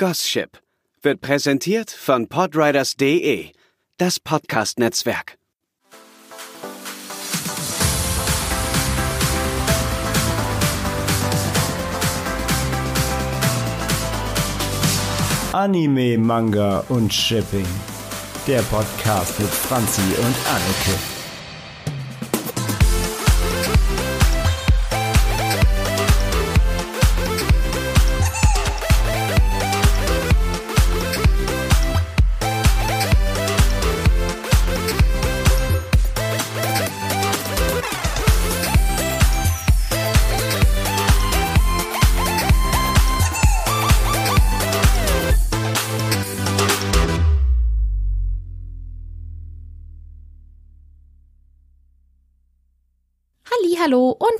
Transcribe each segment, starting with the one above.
Gosship wird präsentiert von Podriders.de, das Podcast-Netzwerk. Anime, Manga und Shipping. Der Podcast mit Franzi und Anneke.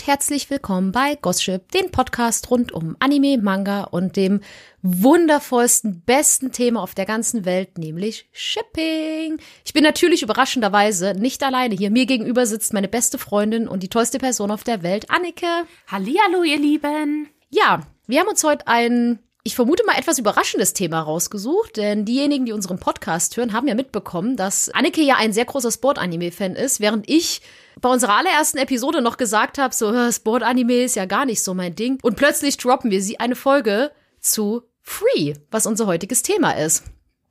Herzlich willkommen bei Gosship, den Podcast rund um Anime, Manga und dem wundervollsten, besten Thema auf der ganzen Welt, nämlich Shipping. Ich bin natürlich überraschenderweise nicht alleine hier. Mir gegenüber sitzt meine beste Freundin und die tollste Person auf der Welt, Annike. Hallihallo, ihr Lieben. Ja, wir haben uns heute ein ich vermute mal etwas überraschendes Thema rausgesucht, denn diejenigen, die unseren Podcast hören, haben ja mitbekommen, dass Annike ja ein sehr großer Sport-Anime-Fan ist, während ich bei unserer allerersten Episode noch gesagt habe, so Sport-Anime ist ja gar nicht so mein Ding. Und plötzlich droppen wir sie eine Folge zu Free, was unser heutiges Thema ist.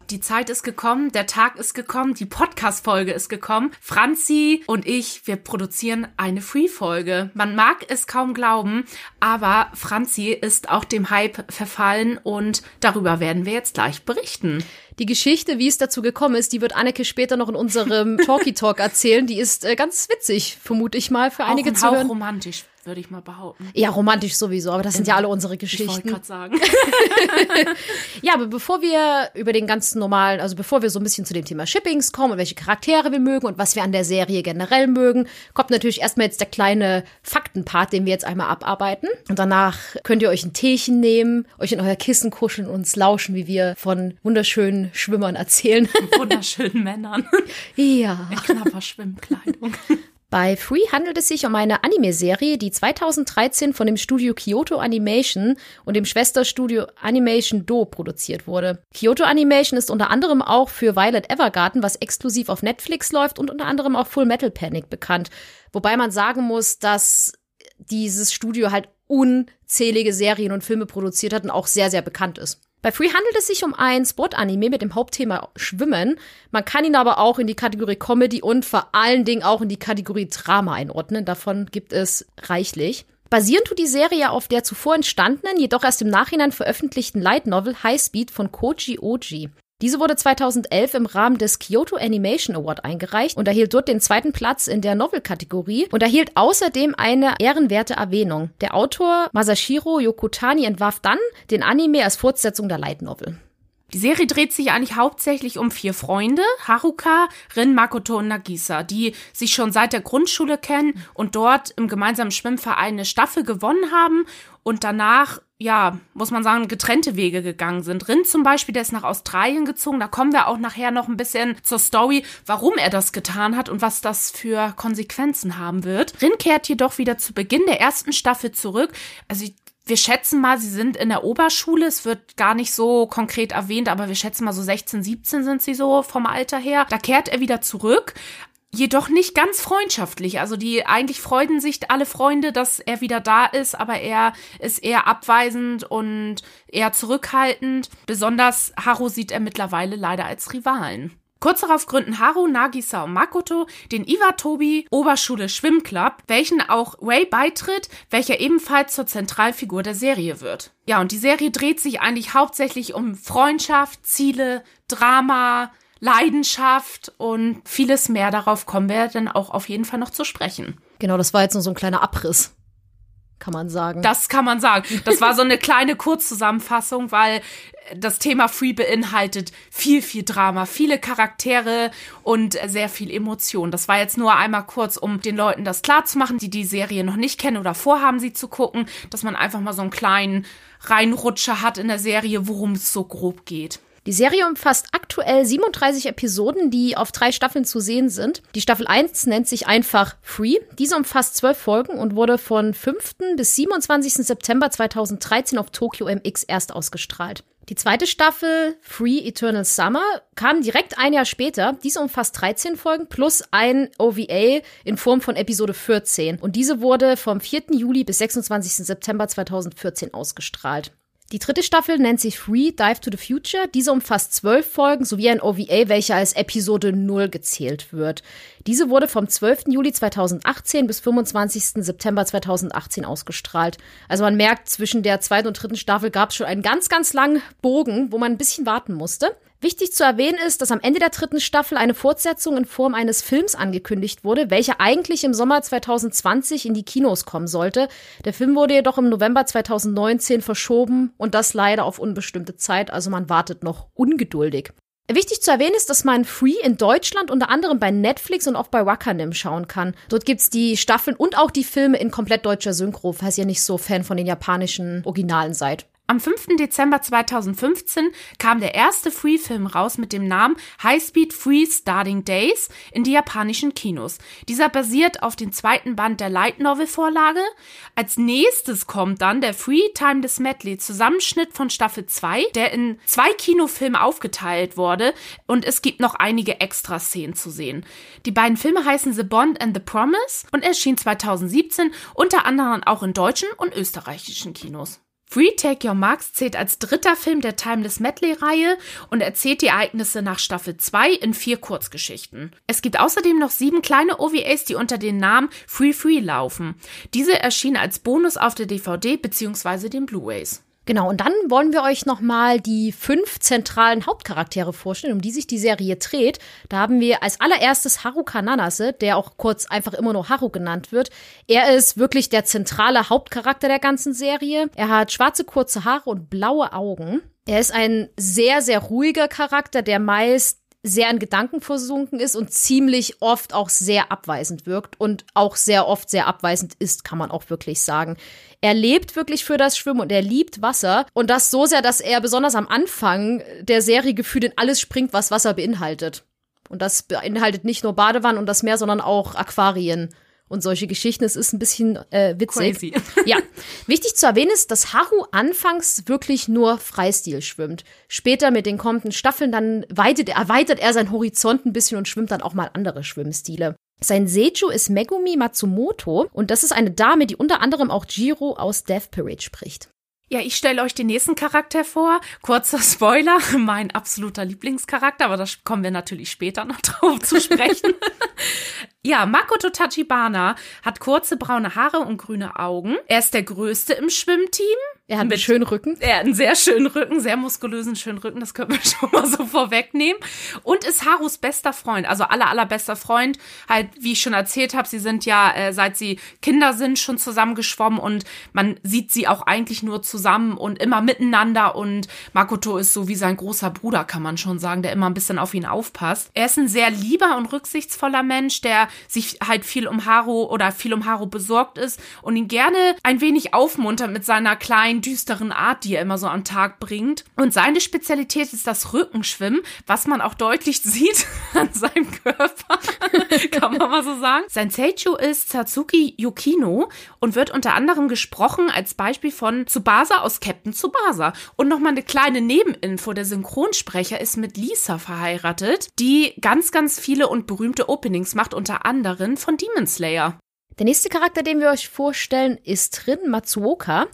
Die Zeit ist gekommen, der Tag ist gekommen, die Podcast-Folge ist gekommen. Franzi und ich, wir produzieren eine Free-Folge. Man mag es kaum glauben, aber Franzi ist auch dem Hype verfallen und darüber werden wir jetzt gleich berichten. Die Geschichte, wie es dazu gekommen ist, die wird Anneke später noch in unserem Talkie Talk erzählen. Die ist äh, ganz witzig, vermute ich mal, für auch einige ein zu hören. romantisch würde ich mal behaupten. Ja, romantisch sowieso, aber das sind ja alle unsere Ich wollte Geschichten. gerade sagen. Ja, aber bevor wir über den ganzen normalen, also bevor wir so ein bisschen zu dem Thema Shippings kommen und welche Charaktere wir mögen und was wir an der Serie generell mögen, kommt natürlich erstmal jetzt der kleine Faktenpart, den wir jetzt einmal abarbeiten. Und danach könnt ihr euch ein Teechen nehmen, euch in euer Kissen kuscheln und uns lauschen, wie wir von wunderschönen Schwimmern erzählen. Wunderschönen Männern ja. in knapper Schwimmkleidung. Bei Free handelt es sich um eine Anime-Serie, die 2013 von dem Studio Kyoto Animation und dem Schwesterstudio Animation Do produziert wurde. Kyoto Animation ist unter anderem auch für Violet Evergarden, was exklusiv auf Netflix läuft, und unter anderem auch Full Metal Panic bekannt. Wobei man sagen muss, dass dieses Studio halt unzählige Serien und Filme produziert hat und auch sehr, sehr bekannt ist. Bei Free handelt es sich um ein Sport-Anime mit dem Hauptthema Schwimmen. Man kann ihn aber auch in die Kategorie Comedy und vor allen Dingen auch in die Kategorie Drama einordnen. Davon gibt es reichlich. Basieren tut die Serie auf der zuvor entstandenen, jedoch erst im Nachhinein veröffentlichten Light Novel High Speed von Koji Oji. Diese wurde 2011 im Rahmen des Kyoto Animation Award eingereicht und erhielt dort den zweiten Platz in der Novel-Kategorie und erhielt außerdem eine ehrenwerte Erwähnung. Der Autor Masashiro Yokotani entwarf dann den Anime als Fortsetzung der Light Novel. Die Serie dreht sich eigentlich hauptsächlich um vier Freunde, Haruka, Rin, Makoto und Nagisa, die sich schon seit der Grundschule kennen und dort im gemeinsamen Schwimmverein eine Staffel gewonnen haben und danach, ja, muss man sagen, getrennte Wege gegangen sind. Rin zum Beispiel, der ist nach Australien gezogen, da kommen wir auch nachher noch ein bisschen zur Story, warum er das getan hat und was das für Konsequenzen haben wird. Rin kehrt jedoch wieder zu Beginn der ersten Staffel zurück. Also wir schätzen mal, sie sind in der Oberschule. Es wird gar nicht so konkret erwähnt, aber wir schätzen mal so 16, 17 sind sie so vom Alter her. Da kehrt er wieder zurück. Jedoch nicht ganz freundschaftlich. Also die eigentlich freuen sich alle Freunde, dass er wieder da ist, aber er ist eher abweisend und eher zurückhaltend. Besonders Haru sieht er mittlerweile leider als Rivalen. Kurz darauf gründen Haru, Nagisa und Makoto den Iwatobi Oberschule Schwimmclub, welchen auch Ray beitritt, welcher ebenfalls zur Zentralfigur der Serie wird. Ja, und die Serie dreht sich eigentlich hauptsächlich um Freundschaft, Ziele, Drama, Leidenschaft und vieles mehr. Darauf kommen wir dann auch auf jeden Fall noch zu sprechen. Genau, das war jetzt nur so ein kleiner Abriss, kann man sagen. Das kann man sagen. Das war so eine kleine Kurzzusammenfassung, weil das Thema Free beinhaltet viel, viel Drama, viele Charaktere und sehr viel Emotion. Das war jetzt nur einmal kurz, um den Leuten das klarzumachen, die die Serie noch nicht kennen oder vorhaben, sie zu gucken, dass man einfach mal so einen kleinen Reinrutscher hat in der Serie, worum es so grob geht. Die Serie umfasst aktuell 37 Episoden, die auf drei Staffeln zu sehen sind. Die Staffel 1 nennt sich einfach Free. Diese umfasst zwölf Folgen und wurde von 5. bis 27. September 2013 auf Tokyo MX erst ausgestrahlt. Die zweite Staffel, Free Eternal Summer, kam direkt ein Jahr später. Diese umfasst 13 Folgen plus ein OVA in Form von Episode 14. Und diese wurde vom 4. Juli bis 26. September 2014 ausgestrahlt. Die dritte Staffel nennt sich Free Dive to the Future. Diese umfasst zwölf Folgen sowie ein OVA, welcher als Episode 0 gezählt wird. Diese wurde vom 12. Juli 2018 bis 25. September 2018 ausgestrahlt. Also man merkt, zwischen der zweiten und dritten Staffel gab es schon einen ganz, ganz langen Bogen, wo man ein bisschen warten musste. Wichtig zu erwähnen ist, dass am Ende der dritten Staffel eine Fortsetzung in Form eines Films angekündigt wurde, welcher eigentlich im Sommer 2020 in die Kinos kommen sollte. Der Film wurde jedoch im November 2019 verschoben und das leider auf unbestimmte Zeit, also man wartet noch ungeduldig. Wichtig zu erwähnen ist, dass man Free in Deutschland unter anderem bei Netflix und auch bei Wakanim schauen kann. Dort gibt's die Staffeln und auch die Filme in komplett deutscher Synchro, falls ihr nicht so Fan von den japanischen Originalen seid. Am 5. Dezember 2015 kam der erste Free-Film raus mit dem Namen High Speed Free Starting Days in die japanischen Kinos. Dieser basiert auf dem zweiten Band der Light Novel Vorlage. Als nächstes kommt dann der Free Time des Medley, Zusammenschnitt von Staffel 2, der in zwei Kinofilme aufgeteilt wurde und es gibt noch einige Extra-Szenen zu sehen. Die beiden Filme heißen The Bond and the Promise und erschien 2017 unter anderem auch in deutschen und österreichischen Kinos. Free Take Your Marks zählt als dritter Film der Timeless Medley-Reihe und erzählt die Ereignisse nach Staffel 2 in vier Kurzgeschichten. Es gibt außerdem noch sieben kleine OVAs, die unter dem Namen Free Free laufen. Diese erschienen als Bonus auf der DVD bzw. den Blu-rays. Genau, und dann wollen wir euch nochmal die fünf zentralen Hauptcharaktere vorstellen, um die sich die Serie dreht. Da haben wir als allererstes Haruka Nanase, der auch kurz einfach immer nur Haru genannt wird. Er ist wirklich der zentrale Hauptcharakter der ganzen Serie. Er hat schwarze kurze Haare und blaue Augen. Er ist ein sehr, sehr ruhiger Charakter, der meist sehr in Gedanken versunken ist und ziemlich oft auch sehr abweisend wirkt und auch sehr oft sehr abweisend ist, kann man auch wirklich sagen. Er lebt wirklich für das Schwimmen und er liebt Wasser und das so sehr, dass er besonders am Anfang der Serie gefühlt in alles springt, was Wasser beinhaltet. Und das beinhaltet nicht nur Badewannen und das Meer, sondern auch Aquarien und solche Geschichten. Es ist ein bisschen äh, witzig. Crazy. Ja. Wichtig zu erwähnen ist, dass Haru anfangs wirklich nur Freistil schwimmt. Später mit den kommenden Staffeln dann weitet, erweitert er seinen Horizont ein bisschen und schwimmt dann auch mal andere Schwimmstile. Sein Seichu ist Megumi Matsumoto und das ist eine Dame, die unter anderem auch Jiro aus Death Parade spricht. Ja, ich stelle euch den nächsten Charakter vor. Kurzer Spoiler, mein absoluter Lieblingscharakter, aber da kommen wir natürlich später noch drauf zu sprechen. ja, Makoto Tachibana hat kurze braune Haare und grüne Augen. Er ist der Größte im Schwimmteam. Er hat einen schönen Rücken. Er hat einen sehr schönen Rücken, sehr muskulösen, schönen Rücken, das können wir schon mal so vorwegnehmen. Und ist Harus bester Freund, also aller, allerbester Freund. Halt, wie ich schon erzählt habe, sie sind ja, äh, seit sie Kinder sind, schon zusammengeschwommen und man sieht sie auch eigentlich nur zusammen und immer miteinander. Und Makoto ist so wie sein großer Bruder, kann man schon sagen, der immer ein bisschen auf ihn aufpasst. Er ist ein sehr lieber und rücksichtsvoller Mensch, der sich halt viel um Haru oder viel um Haru besorgt ist und ihn gerne ein wenig aufmuntert mit seiner kleinen düsteren Art, die er immer so am Tag bringt. Und seine Spezialität ist das Rückenschwimmen, was man auch deutlich sieht an seinem Körper. Kann man mal so sagen. Sein Seichu ist Satsuki Yukino und wird unter anderem gesprochen als Beispiel von Tsubasa aus Captain Tsubasa. Und nochmal eine kleine Nebeninfo. Der Synchronsprecher ist mit Lisa verheiratet, die ganz, ganz viele und berühmte Openings macht, unter anderem von Demon Slayer. Der nächste Charakter, den wir euch vorstellen, ist Rin Matsuoka.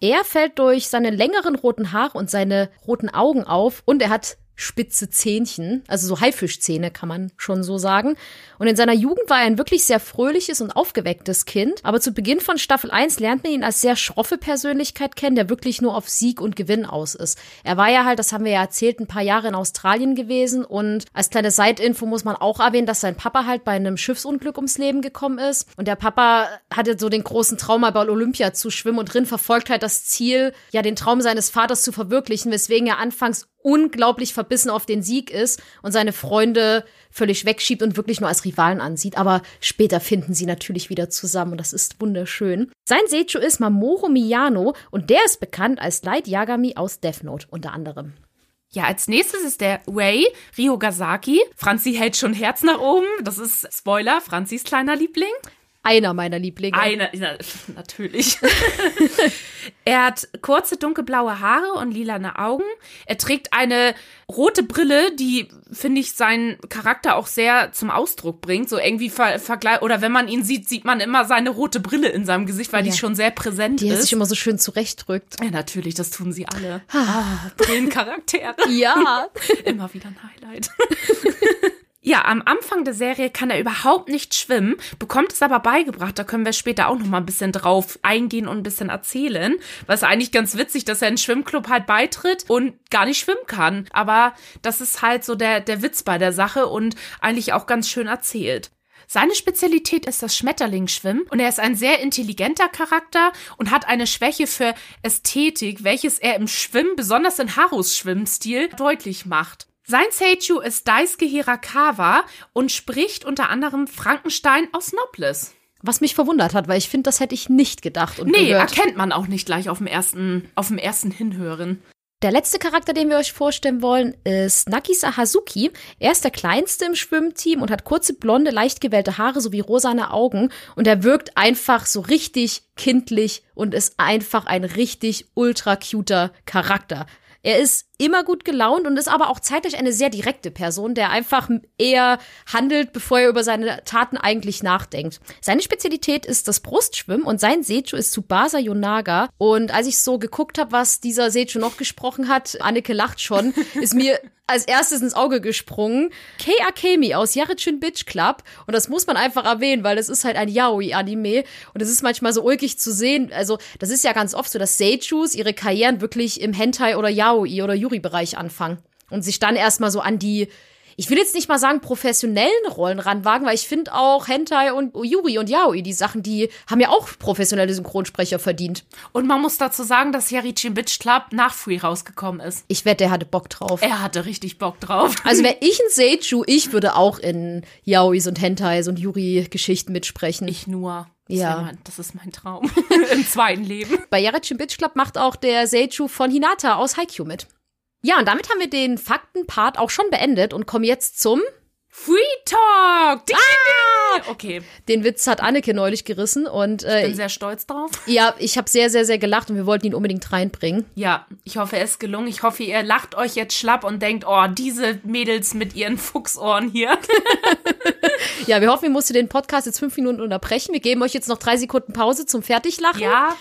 Er fällt durch seine längeren roten Haare und seine roten Augen auf und er hat spitze Zähnchen, also so Haifischzähne kann man schon so sagen. Und in seiner Jugend war er ein wirklich sehr fröhliches und aufgewecktes Kind, aber zu Beginn von Staffel 1 lernt man ihn als sehr schroffe Persönlichkeit kennen, der wirklich nur auf Sieg und Gewinn aus ist. Er war ja halt, das haben wir ja erzählt, ein paar Jahre in Australien gewesen und als kleine Side-Info muss man auch erwähnen, dass sein Papa halt bei einem Schiffsunglück ums Leben gekommen ist und der Papa hatte so den großen Traum, bei Olympia zu schwimmen und drin verfolgt halt das Ziel, ja den Traum seines Vaters zu verwirklichen, weswegen er anfangs unglaublich verbissen auf den Sieg ist und seine Freunde völlig wegschiebt und wirklich nur als Rivalen ansieht. Aber später finden sie natürlich wieder zusammen und das ist wunderschön. Sein Seichu ist Mamoru Miyano und der ist bekannt als Light Yagami aus Death Note unter anderem. Ja, als nächstes ist der Wei Ryogasaki. Franzi hält schon Herz nach oben. Das ist Spoiler, Franzis kleiner Liebling. Einer meiner Lieblinge. Einer, na, natürlich. er hat kurze dunkelblaue Haare und lilane Augen. Er trägt eine rote Brille, die, finde ich, seinen Charakter auch sehr zum Ausdruck bringt. So irgendwie ver vergleich oder wenn man ihn sieht, sieht man immer seine rote Brille in seinem Gesicht, weil Ja. die schon sehr präsent die er ist. sich immer so schön zurechtdrückt. ja, natürlich, das tun sie alle. Ah, Brillencharaktere. Ja. Immer wieder ein Highlight. Ja, am Anfang der Serie kann er überhaupt nicht schwimmen, bekommt es aber beigebracht. Da können wir später auch noch mal ein bisschen drauf eingehen und ein bisschen erzählen. Es eigentlich ganz witzig, dass er in Schwimmclub halt beitritt und gar nicht schwimmen kann. Aber das ist halt so der, der Witz bei der Sache und eigentlich auch ganz schön erzählt. Seine Spezialität ist das Schmetterlingsschwimmen und er ist ein sehr intelligenter Charakter und hat eine Schwäche für Ästhetik, welches er im Schwimmen, besonders in Harus Schwimmstil, deutlich macht. Sein Seiju ist Daisuke Hirakawa und spricht unter anderem Frankenstein aus Nobles. Was mich verwundert hat, weil ich finde, das hätte ich nicht gedacht und Nee, gehört. erkennt man auch nicht gleich auf dem ersten, auf dem ersten Hinhören. Der letzte Charakter, den wir euch vorstellen wollen, ist Nagisa Hazuki. Er ist der kleinste im Schwimmteam und hat kurze, blonde, leicht gewellte Haare sowie rosane Augen. Und er wirkt einfach so richtig kindlich und ist einfach ein richtig ultra cuter Charakter. Er ist immer gut gelaunt und ist aber auch zeitlich eine sehr direkte Person, der einfach eher handelt, bevor er über seine Taten eigentlich nachdenkt. Seine Spezialität ist das Brustschwimmen und sein Seiju ist Tsubasa Yonaga. Und als ich so geguckt habe, was dieser Seiju noch gesprochen hat, Anneke lacht schon, ist mir als erstes ins Auge gesprungen. Kei Akemi aus Yarichin Bitch Club. Und das muss man einfach erwähnen, weil es ist halt ein Yaoi-Anime. Und es ist manchmal so ulkig zu sehen. Also, das ist ja ganz oft so, dass Seijus ihre Karrieren wirklich im Hentai oder Yaoi oder Yuri-Bereich anfangen. Und sich dann erstmal so an die, ich will jetzt nicht mal sagen professionellen Rollen ranwagen, weil ich finde auch Hentai und Yuri und Yaoi, die Sachen, die haben ja auch professionelle Synchronsprecher verdient. Und man muss dazu sagen, dass Yarichin Bitch Club nach Free rausgekommen ist. Ich wette, der hatte Bock drauf. Er hatte richtig Bock drauf. Also wäre ich ein Seiju, ich würde auch in Yaois und Hentais und Yuri-Geschichten mitsprechen. Ich nur. Das, Ja. mein, das ist mein Traum. Im zweiten Leben. Bei Yarichin Bitch Club macht auch der Seiju von Hinata aus Haikyuu mit. Ja, und damit haben wir den Faktenpart auch schon beendet und kommen jetzt zum Free Talk! Ding, ding. Okay, Den Witz hat Anneke neulich gerissen und ich äh, bin sehr stolz drauf. ja, ich habe sehr, sehr, sehr gelacht und wir wollten ihn unbedingt reinbringen. Ja, ich hoffe, es ist gelungen. Ich hoffe, ihr lacht euch jetzt schlapp und denkt, oh, diese Mädels mit ihren Fuchsohren hier. Ja, wir hoffen, ihr musstet den Podcast jetzt fünf Minuten unterbrechen. Wir geben euch jetzt noch drei Sekunden Pause zum Fertiglachen. Ja,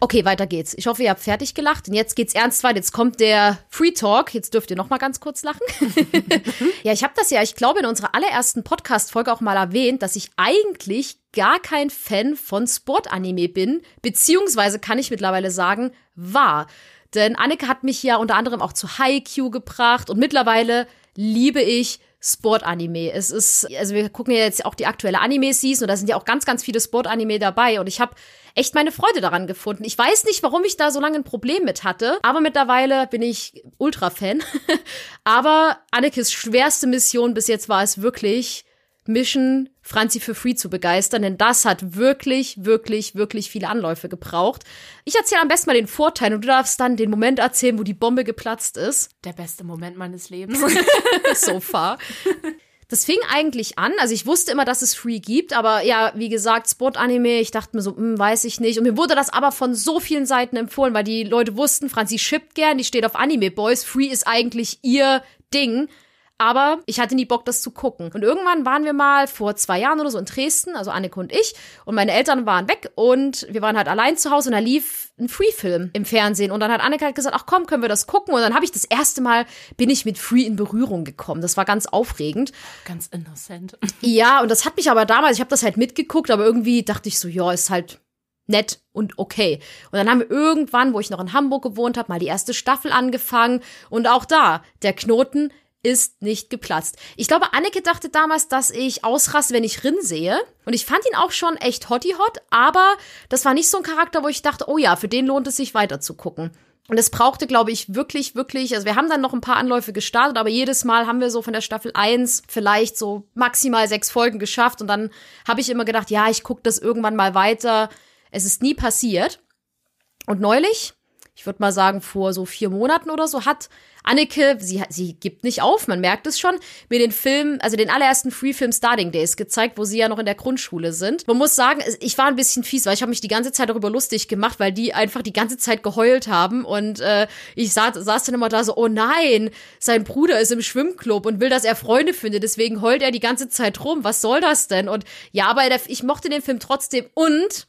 Okay, weiter geht's. Ich hoffe, ihr habt fertig gelacht. Und jetzt geht's ernst weiter. Jetzt kommt der Free Talk. Jetzt dürft ihr noch mal ganz kurz lachen. ja, ich habe das ja, ich glaube, in unserer allerersten Podcast-Folge auch mal erwähnt, dass ich eigentlich gar kein Fan von Sportanime bin. Beziehungsweise kann ich mittlerweile sagen, war. Denn Anneke hat mich ja unter anderem auch zu Haikyuu gebracht. Und mittlerweile liebe ich Sportanime. Es ist, also wir gucken ja jetzt auch die aktuelle Anime-Season und da sind ja auch ganz, ganz viele Sportanime dabei und ich habe echt meine Freude daran gefunden. Ich weiß nicht, warum ich da so lange ein Problem mit hatte, aber mittlerweile bin ich Ultra-Fan. aber Annekes schwerste Mission bis jetzt war es wirklich, Mission Franzi für Free zu begeistern, denn das hat wirklich, wirklich, wirklich viele Anläufe gebraucht. Ich erzähle am besten mal den Vorteil und du darfst dann den Moment erzählen, wo die Bombe geplatzt ist. der beste Moment meines Lebens. so far. Das fing eigentlich an, also ich wusste immer, dass es Free gibt, aber ja, wie gesagt, Sport-Anime, ich dachte mir so, hm, weiß ich nicht. Und mir wurde das aber von so vielen Seiten empfohlen, weil die Leute wussten, Franzi shippt gern, die steht auf Anime Boys, Free ist eigentlich ihr Ding. Aber ich hatte nie Bock, das zu gucken. Und irgendwann waren wir mal vor zwei Jahren oder so in Dresden, also Anneke und ich, und meine Eltern waren weg und wir waren halt allein zu Hause und da lief ein Free-Film im Fernsehen. Und dann hat Anneke halt gesagt, ach komm, können wir das gucken? Und dann habe ich das erste Mal, bin ich mit Free in Berührung gekommen. Das war ganz aufregend. Ganz innocent. Ja, und das hat mich aber damals, ich habe das halt mitgeguckt, aber irgendwie dachte ich so, ja, ist halt nett und okay. Und dann haben wir irgendwann, wo ich noch in Hamburg gewohnt habe, mal die erste Staffel angefangen und auch da, der Knoten ist nicht geplatzt. Ich glaube, Anneke dachte damals, dass ich ausraste, wenn ich Rin sehe. Und ich fand ihn auch schon echt hotty hot, aber das war nicht so ein Charakter, wo ich dachte, oh ja, für den lohnt es sich weiter zu gucken. Und es brauchte, glaube ich, wirklich, wirklich, also wir haben dann noch ein paar Anläufe gestartet, aber jedes Mal haben wir so von der Staffel 1 vielleicht so maximal sechs Folgen geschafft. Und dann habe ich immer gedacht, ja, ich gucke das irgendwann mal weiter. Es ist nie passiert. Und neulich, ich würde mal sagen, vor so vier Monaten oder so, hat Anneke, sie, sie gibt nicht auf, man merkt es schon, mir den Film, also den allerersten Free-Film Starting Days gezeigt, wo sie ja noch in der Grundschule sind. Man muss sagen, ich war ein bisschen fies, weil ich habe mich die ganze Zeit darüber lustig gemacht, weil die einfach die ganze Zeit geheult haben und äh, ich saß, saß dann immer da so, oh nein, sein Bruder ist im Schwimmclub und will, dass er Freunde findet, deswegen heult er die ganze Zeit rum. Was soll das denn? Und ja, aber ich mochte den Film trotzdem und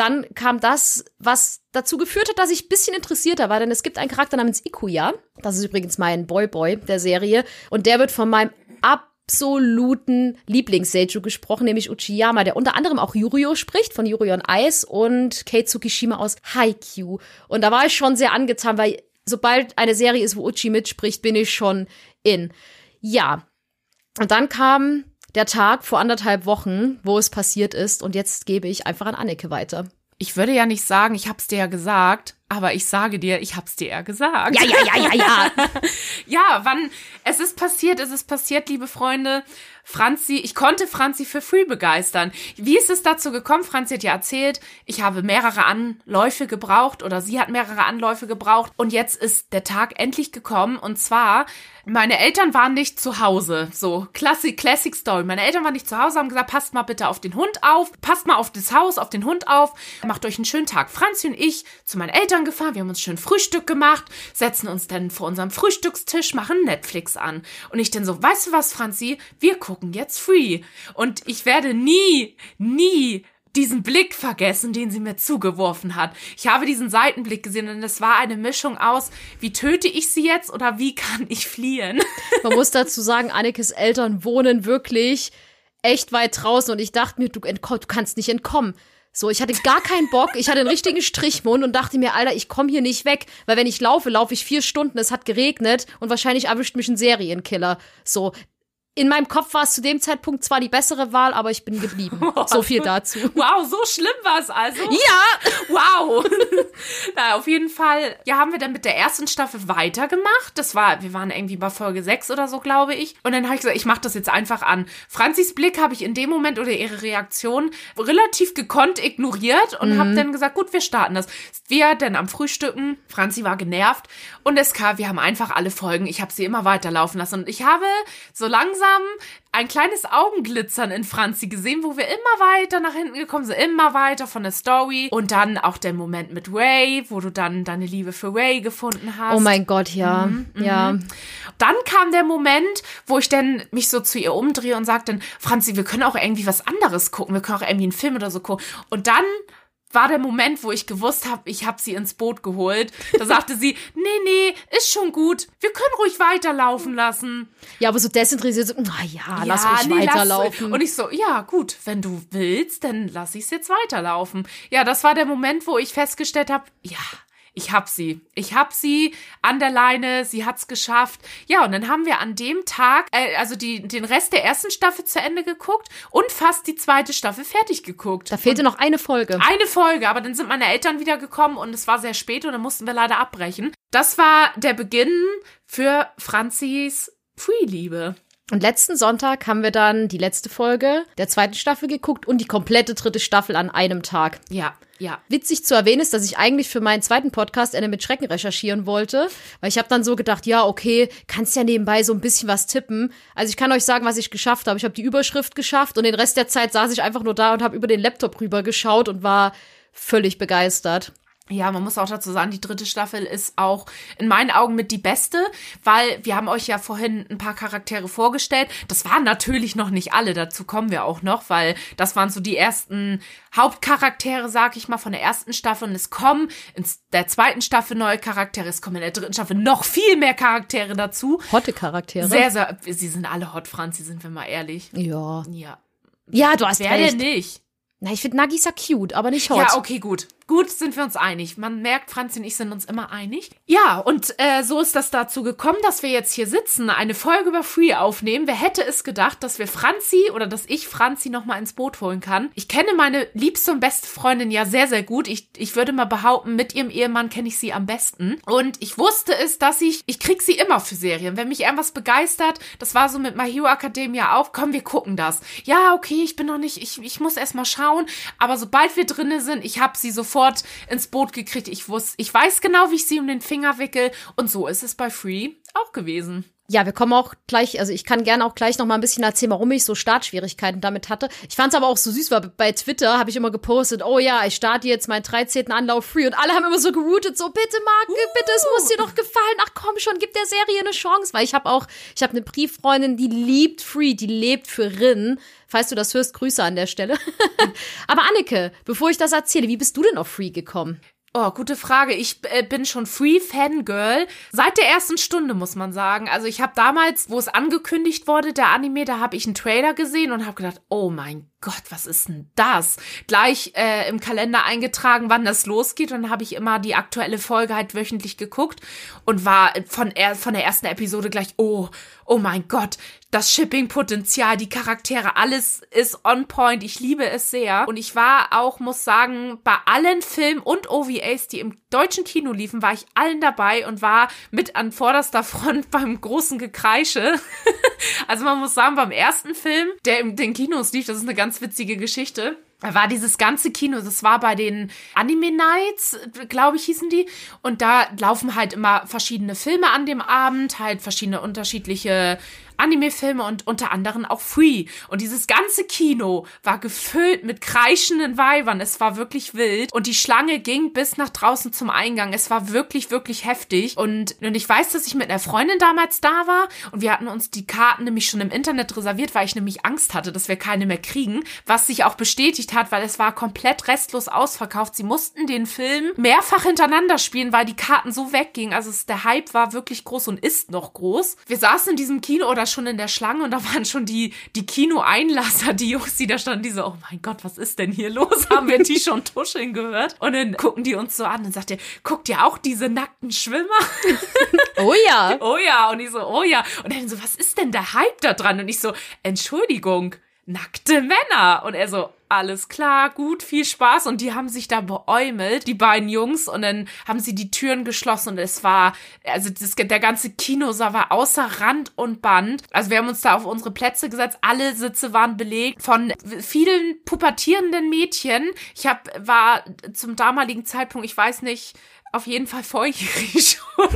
dann kam das, was dazu geführt hat, dass ich ein bisschen interessierter war, denn es gibt einen Charakter namens Ikuya. Das ist übrigens mein Boy-Boy der Serie. Und der wird von meinem absoluten Lieblings-Seiju gesprochen, nämlich Uchiyama, der unter anderem auch Yurio spricht, von Yurio on Ice und Kei Tsukishima aus Haikyuu. Und da war ich schon sehr angetan, weil sobald eine Serie ist, wo Uchi mitspricht, bin ich schon in. Ja. Und dann kam der Tag vor anderthalb Wochen, wo es passiert ist. Und jetzt gebe ich einfach an Anneke weiter. Ich würde ja nicht sagen, ich hab's dir ja gesagt, aber ich sage dir, ich hab's dir ja gesagt. Ja, ja, ja, ja, ja. ja, wann, es ist passiert, es ist passiert, liebe Freunde. Franzi, ich konnte Franzi für Free begeistern. Wie ist es dazu gekommen? Franzi hat ja erzählt, ich habe mehrere Anläufe gebraucht oder sie hat mehrere Anläufe gebraucht und jetzt ist der Tag endlich gekommen und zwar meine Eltern waren nicht zu Hause. So, Classic, Classic Story. Meine Eltern waren nicht zu Hause, haben gesagt, passt mal bitte auf den Hund auf, passt mal auf das Haus, auf den Hund auf, macht euch einen schönen Tag. Franzi und ich zu meinen Eltern gefahren, wir haben uns schön Frühstück gemacht, setzen uns dann vor unserem Frühstückstisch, machen Netflix an. Und ich dann so, weißt du was, Franzi? Wir gucken jetzt Free. Und ich werde nie, nie diesen Blick vergessen, den sie mir zugeworfen hat. Ich habe diesen Seitenblick gesehen und es war eine Mischung aus, wie töte ich sie jetzt oder wie kann ich fliehen? Man muss dazu sagen, Annekes Eltern wohnen wirklich echt weit draußen und ich dachte mir, du, du kannst nicht entkommen. So, ich hatte gar keinen Bock. Ich hatte einen richtigen Strichmund und dachte mir, Alter, ich komme hier nicht weg, weil wenn ich laufe, laufe ich vier Stunden. Es hat geregnet und wahrscheinlich erwischt mich ein Serienkiller. So, in meinem Kopf war es zu dem Zeitpunkt zwar die bessere Wahl, aber ich bin geblieben. so viel dazu. Wow, so schlimm war es also. Ja! Wow. Na, auf jeden Fall, ja, haben wir dann mit der ersten Staffel weitergemacht. Das war, wir waren irgendwie bei Folge 6 oder so, glaube ich. Und dann habe ich gesagt, ich mache das jetzt einfach an. Franzis Blick habe ich in dem Moment oder ihre Reaktion relativ gekonnt ignoriert und mhm. habe dann gesagt, gut, wir starten das. Wir dann am Frühstücken, Franzi war genervt und es kam, wir haben einfach alle Folgen, ich habe sie immer weiterlaufen lassen und ich habe so langsam langsam ein kleines Augenglitzern in Franzi gesehen, wo wir immer weiter nach hinten gekommen sind, immer weiter von der Story. Und dann auch der Moment mit Ray, wo du dann deine Liebe für Ray gefunden hast. Oh mein Gott, ja. Mhm, ja. Mhm. Dann kam der Moment, wo ich dann mich so zu ihr umdrehe und sagte, Franzi, wir können auch irgendwie was anderes gucken. Wir können auch irgendwie einen Film oder so gucken. Und dann war der Moment, wo ich gewusst habe, ich habe sie ins Boot geholt. Da sagte sie, nee, nee, ist schon gut. Wir können ruhig weiterlaufen lassen. Ja, aber so desinteressiert, so, na ja, ja lass ruhig nee, weiterlaufen. Lass, und ich so, ja, gut, wenn du willst, dann lass ich es jetzt weiterlaufen. Ja, das war der Moment, wo ich festgestellt habe, ja, ich hab sie. Ich hab sie an der Leine, sie hat's geschafft. Ja, und dann haben wir an dem Tag, äh, also die, den Rest der ersten Staffel zu Ende geguckt und fast die zweite Staffel fertig geguckt. Da fehlte und noch eine Folge. Eine Folge, aber dann sind meine Eltern wieder gekommen und es war sehr spät und dann mussten wir leider abbrechen. Das war der Beginn für Franzis Free-Liebe. Und letzten Sonntag haben wir dann die letzte Folge der zweiten Staffel geguckt und die komplette dritte Staffel an einem Tag. Ja, ja. Witzig zu erwähnen ist, dass ich eigentlich für meinen zweiten Podcast Ende mit Schrecken recherchieren wollte, weil ich habe dann so gedacht, ja, okay, kannst ja nebenbei so ein bisschen was tippen. Also ich kann euch sagen, was ich geschafft habe. Ich habe die Überschrift geschafft und den Rest der Zeit saß ich einfach nur da und habe über den Laptop rüber geschaut und war völlig begeistert. Ja, man muss auch dazu sagen, die dritte Staffel ist auch in meinen Augen mit die beste, weil wir haben euch ja vorhin ein paar Charaktere vorgestellt. Das waren natürlich noch nicht alle, dazu kommen wir auch noch, weil das waren so die ersten Hauptcharaktere, sag ich mal, von der ersten Staffel und es kommen in der zweiten Staffel neue Charaktere, es kommen in der dritten Staffel noch viel mehr Charaktere dazu. Hotte Charaktere. Sehr, sehr, sie sind alle hot, Franzi, sind wir mal ehrlich. Ja. Ja. Ja, du hast Wer recht. denn nicht? Na, ich finde Nagisa cute, aber nicht hot. Ja, okay, gut. Gut, sind wir uns einig. Man merkt, Franzi und ich sind uns immer einig. Ja, und äh, so ist das dazu gekommen, dass wir jetzt hier sitzen, eine Folge über Free aufnehmen. Wer hätte es gedacht, dass wir Franzi oder dass ich Franzi nochmal ins Boot holen kann? Ich kenne meine liebste und beste Freundin ja sehr, sehr gut. Ich, ich würde mal behaupten, mit ihrem Ehemann kenne ich sie am besten. Und ich wusste es, dass ich, ich krieg sie immer für Serien. Wenn mich irgendwas begeistert, das war so mit My Hero Academia auch, komm, wir gucken das. Ja, okay, ich bin noch nicht, ich, ich muss erst mal schauen. Aber sobald wir drinnen sind, ich habe sie sofort sofort ins Boot gekriegt. Ich wusste, ich weiß genau, wie ich sie um den Finger wickel. Und so ist es bei Free auch gewesen. Ja, wir kommen auch gleich, also ich kann gerne auch gleich noch mal ein bisschen erzählen, warum ich so Startschwierigkeiten damit hatte. Ich fand es aber auch so süß, weil bei Twitter habe ich immer gepostet, oh ja, ich starte jetzt meinen 13. Anlauf free und alle haben immer so geroutet, so bitte Marc, uh. bitte, es muss dir doch gefallen. Ach komm schon, gib der Serie eine Chance, weil ich habe auch, ich habe eine Brieffreundin, die liebt free, die lebt für Rin. Falls du das hörst, Grüße an der Stelle. aber Anneke, bevor ich das erzähle, wie bist du denn auf free gekommen? Oh, gute Frage. Ich äh, bin schon Free Fangirl. Seit der ersten Stunde, muss man sagen. Also ich habe damals, wo es angekündigt wurde, der Anime, da habe ich einen Trailer gesehen und habe gedacht, oh mein Gott, was ist denn das? Gleich äh, im Kalender eingetragen, wann das losgeht. Und dann habe ich immer die aktuelle Folge halt wöchentlich geguckt und war von, er von der ersten Episode gleich, oh, oh mein Gott, das Shipping-Potenzial, die Charaktere, alles ist on point. Ich liebe es sehr. Und ich war auch, muss sagen, bei allen Filmen und OVAs, die im deutschen Kino liefen, war ich allen dabei und war mit an vorderster Front beim großen Gekreische. also man muss sagen, beim ersten Film, der in den Kinos lief, das ist eine ganz witzige Geschichte war dieses ganze Kino, das war bei den Anime Nights, glaube ich, hießen die. Und da laufen halt immer verschiedene Filme an dem Abend, halt verschiedene unterschiedliche Anime-Filme und unter anderem auch Free. Und dieses ganze Kino war gefüllt mit kreischenden Weibern. Es war wirklich wild. Und die Schlange ging bis nach draußen zum Eingang. Es war wirklich, wirklich heftig. Und, und ich weiß, dass ich mit einer Freundin damals da war. Und wir hatten uns die Karten nämlich schon im Internet reserviert, weil ich nämlich Angst hatte, dass wir keine mehr kriegen. Was sich auch bestätigt hat, weil es war komplett restlos ausverkauft. Sie mussten den Film mehrfach hintereinander spielen, weil die Karten so weggingen. Also es, der Hype war wirklich groß und ist noch groß. Wir saßen in diesem Kino oder schon in der Schlange und da waren schon die, die Kino-Einlasser, die Jungs, die da standen, die so, oh mein Gott, was ist denn hier los? Haben wir die schon tuscheln gehört? Und dann gucken die uns so an und sagt ihr, guckt ihr auch diese nackten Schwimmer? Oh ja. oh ja. Und ich so, oh ja. Und dann so, was ist denn der Hype da dran? Und ich so, Entschuldigung, nackte Männer. Und er so, alles klar, gut, viel Spaß. Und die haben sich da beäumelt, die beiden Jungs. Und dann haben sie die Türen geschlossen und es war, also das, der ganze Kinosaal war außer Rand und Band. Also wir haben uns da auf unsere Plätze gesetzt. Alle Sitze waren belegt von vielen pubertierenden Mädchen. Ich hab, war zum damaligen Zeitpunkt, ich weiß nicht, auf jeden Fall volljährig schon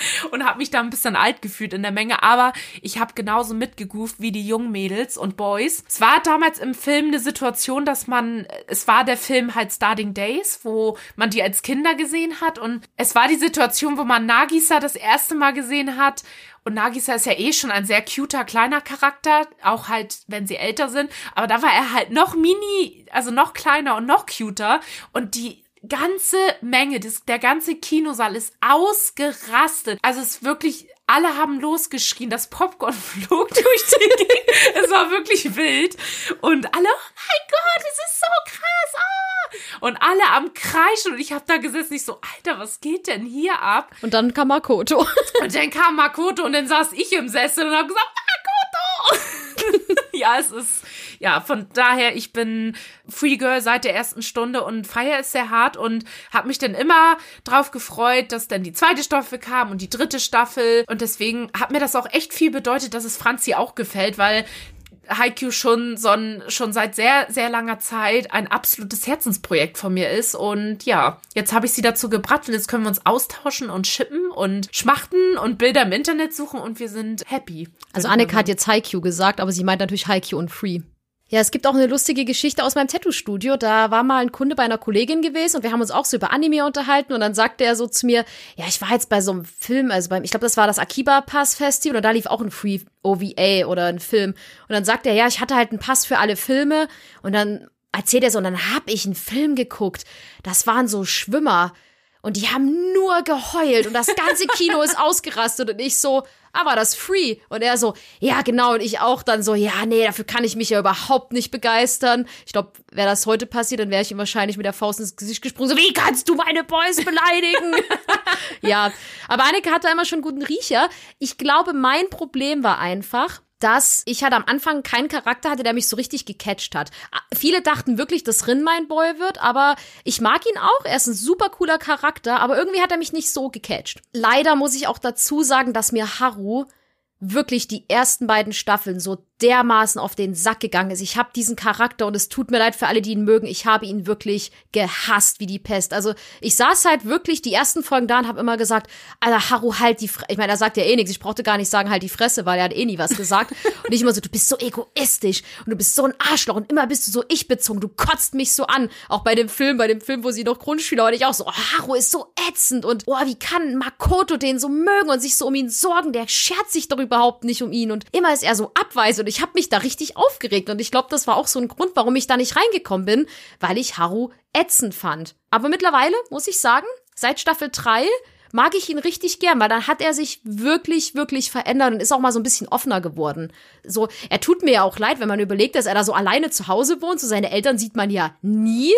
und habe mich da ein bisschen alt gefühlt in der Menge, aber ich habe genauso mitgegooft wie die jungen Mädels und Boys. Es war damals im Film eine Situation, dass man, es war der Film halt Starting Days, wo man die als Kinder gesehen hat und es war die Situation, wo man Nagisa das erste Mal gesehen hat und Nagisa ist ja eh schon ein sehr cuter kleiner Charakter, auch halt, wenn sie älter sind. Aber da war er halt noch mini, also noch kleiner und noch cuter. Und die ganze Menge, das, der ganze Kinosaal ist ausgerastet. Also es ist wirklich, alle haben losgeschrien, das Popcorn flog durch die Gegend. es war wirklich wild. Und alle, oh mein Gott, es ist so krass. Ah! Und alle am Kreischen. Und ich habe da gesessen, ich so, Alter, was geht denn hier ab? Und dann kam Makoto. Und dann kam Makoto und dann saß ich im Sessel und habe gesagt, Makoto! ja, es ist ja, von daher, ich bin Free Girl seit der ersten Stunde und feiere es sehr hart und habe mich dann immer drauf gefreut, dass dann die zweite Staffel kam und die dritte Staffel. Und deswegen hat mir das auch echt viel bedeutet, dass es Franzi auch gefällt, weil Haikyuu schon, so ein, schon seit sehr, sehr langer Zeit ein absolutes Herzensprojekt von mir ist. Und ja, jetzt habe ich sie dazu gebracht und jetzt können wir uns austauschen und shippen und schmachten und Bilder im Internet suchen und wir sind happy. Also Annika hat jetzt Haikyuu gesagt, aber sie meint natürlich Haikyuu und Free. Ja, es gibt auch eine lustige Geschichte aus meinem Tattoo-Studio. Da war mal ein Kunde bei einer Kollegin gewesen und wir haben uns auch so über Anime unterhalten und dann sagte er so zu mir, ja, ich war jetzt bei so einem Film, also beim, ich glaube, das war das Akiba Pass Festival und da lief auch ein Free OVA oder ein Film. Und dann sagte er, ja, ich hatte halt einen Pass für alle Filme und dann erzählt er so, und dann hab ich einen Film geguckt. Das waren so Schwimmer. Und die haben nur geheult und das ganze Kino ist ausgerastet und ich so, aber das free. Und er so, ja, genau. Und ich auch dann so, ja, nee, dafür kann ich mich ja überhaupt nicht begeistern. Ich glaube, wäre das heute passiert, dann wäre ich ihm wahrscheinlich mit der Faust ins Gesicht gesprungen. So, wie kannst du meine Boys beleidigen? ja, aber Anneke hatte immer schon guten Riecher. Ich glaube, mein Problem war einfach, dass ich halt am Anfang keinen Charakter hatte, der mich so richtig gecatcht hat. Viele dachten wirklich, dass Rin mein Boy wird, aber ich mag ihn auch. Er ist ein super cooler Charakter, aber irgendwie hat er mich nicht so gecatcht. Leider muss ich auch dazu sagen, dass mir Haru wirklich die ersten beiden Staffeln so dermaßen auf den Sack gegangen ist. Ich habe diesen Charakter und es tut mir leid für alle, die ihn mögen. Ich habe ihn wirklich gehasst wie die Pest. Also ich saß halt wirklich die ersten Folgen da und habe immer gesagt, Alter, Haru, halt die Fresse. Ich meine, er sagt ja eh nichts. Ich brauchte gar nicht sagen, halt die Fresse, weil er hat eh nie was gesagt. und ich immer so, du bist so egoistisch und du bist so ein Arschloch und immer bist du so ich-bezogen. Du kotzt mich so an. Auch bei dem Film, bei dem Film, wo sie noch Grundschüler war, ich auch so, oh, Haru ist so ätzend und oh, wie kann Makoto den so mögen und sich so um ihn sorgen? Der schert sich doch überhaupt nicht um ihn und immer ist er so abweisend und ich habe mich da richtig aufgeregt und ich glaube, das war auch so ein Grund, warum ich da nicht reingekommen bin, weil ich Haru ätzend fand. Aber mittlerweile muss ich sagen, seit Staffel 3 mag ich ihn richtig gern, weil dann hat er sich wirklich, wirklich verändert und ist auch mal so ein bisschen offener geworden. So, er tut mir ja auch leid, wenn man überlegt, dass er da so alleine zu Hause wohnt. So seine Eltern sieht man ja nie.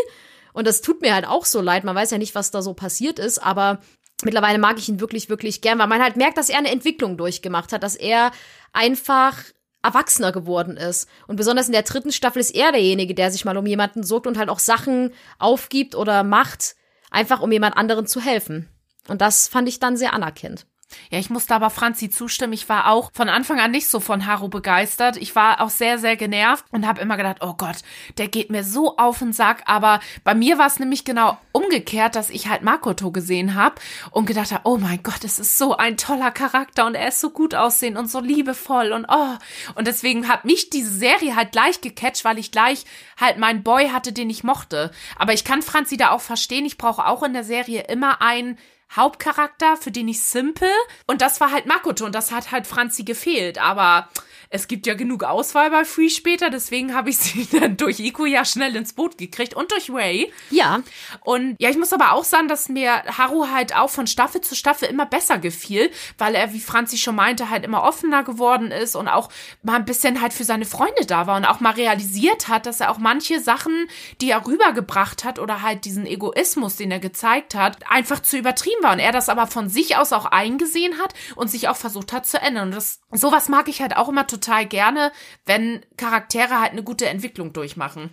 Und das tut mir halt auch so leid. Man weiß ja nicht, was da so passiert ist, aber mittlerweile mag ich ihn wirklich, wirklich gern, weil man halt merkt, dass er eine Entwicklung durchgemacht hat, dass er einfach erwachsener geworden ist. Und besonders in der dritten Staffel ist er derjenige, der sich mal um jemanden sorgt und halt auch Sachen aufgibt oder macht, einfach um jemand anderen zu helfen. Und das fand ich dann sehr anerkennt. Ja, ich musste aber Franzi zustimmen. Ich war auch von Anfang an nicht so von Haru begeistert. Ich war auch sehr, sehr genervt und habe immer gedacht, oh Gott, der geht mir so auf den Sack. Aber bei mir war es nämlich genau umgekehrt, dass ich halt Makoto gesehen habe und gedacht habe, oh mein Gott, es ist so ein toller Charakter und er ist so gut aussehen und so liebevoll und oh. Und deswegen hat mich diese Serie halt gleich gecatcht, weil ich gleich halt meinen Boy hatte, den ich mochte. Aber ich kann Franzi da auch verstehen. Ich brauche auch in der Serie immer einen Hauptcharakter, für den ich simpel. Und das war halt Makoto und das hat halt Franzi gefehlt. Aber es gibt ja genug Auswahl bei Free später, deswegen habe ich sie dann durch Iku ja schnell ins Boot gekriegt und durch Ray. Ja. Und ja, ich muss aber auch sagen, dass mir Haru halt auch von Staffel zu Staffel immer besser gefiel, weil er, wie Franzi schon meinte, halt immer offener geworden ist und auch mal ein bisschen halt für seine Freunde da war und auch mal realisiert hat, dass er auch manche Sachen, die er rübergebracht hat oder halt diesen Egoismus, den er gezeigt hat, einfach zu übertrieben war und er das aber von sich aus auch eingesehen hat und sich auch versucht hat zu ändern. Und das, sowas mag ich halt auch immer total gerne, wenn Charaktere halt eine gute Entwicklung durchmachen.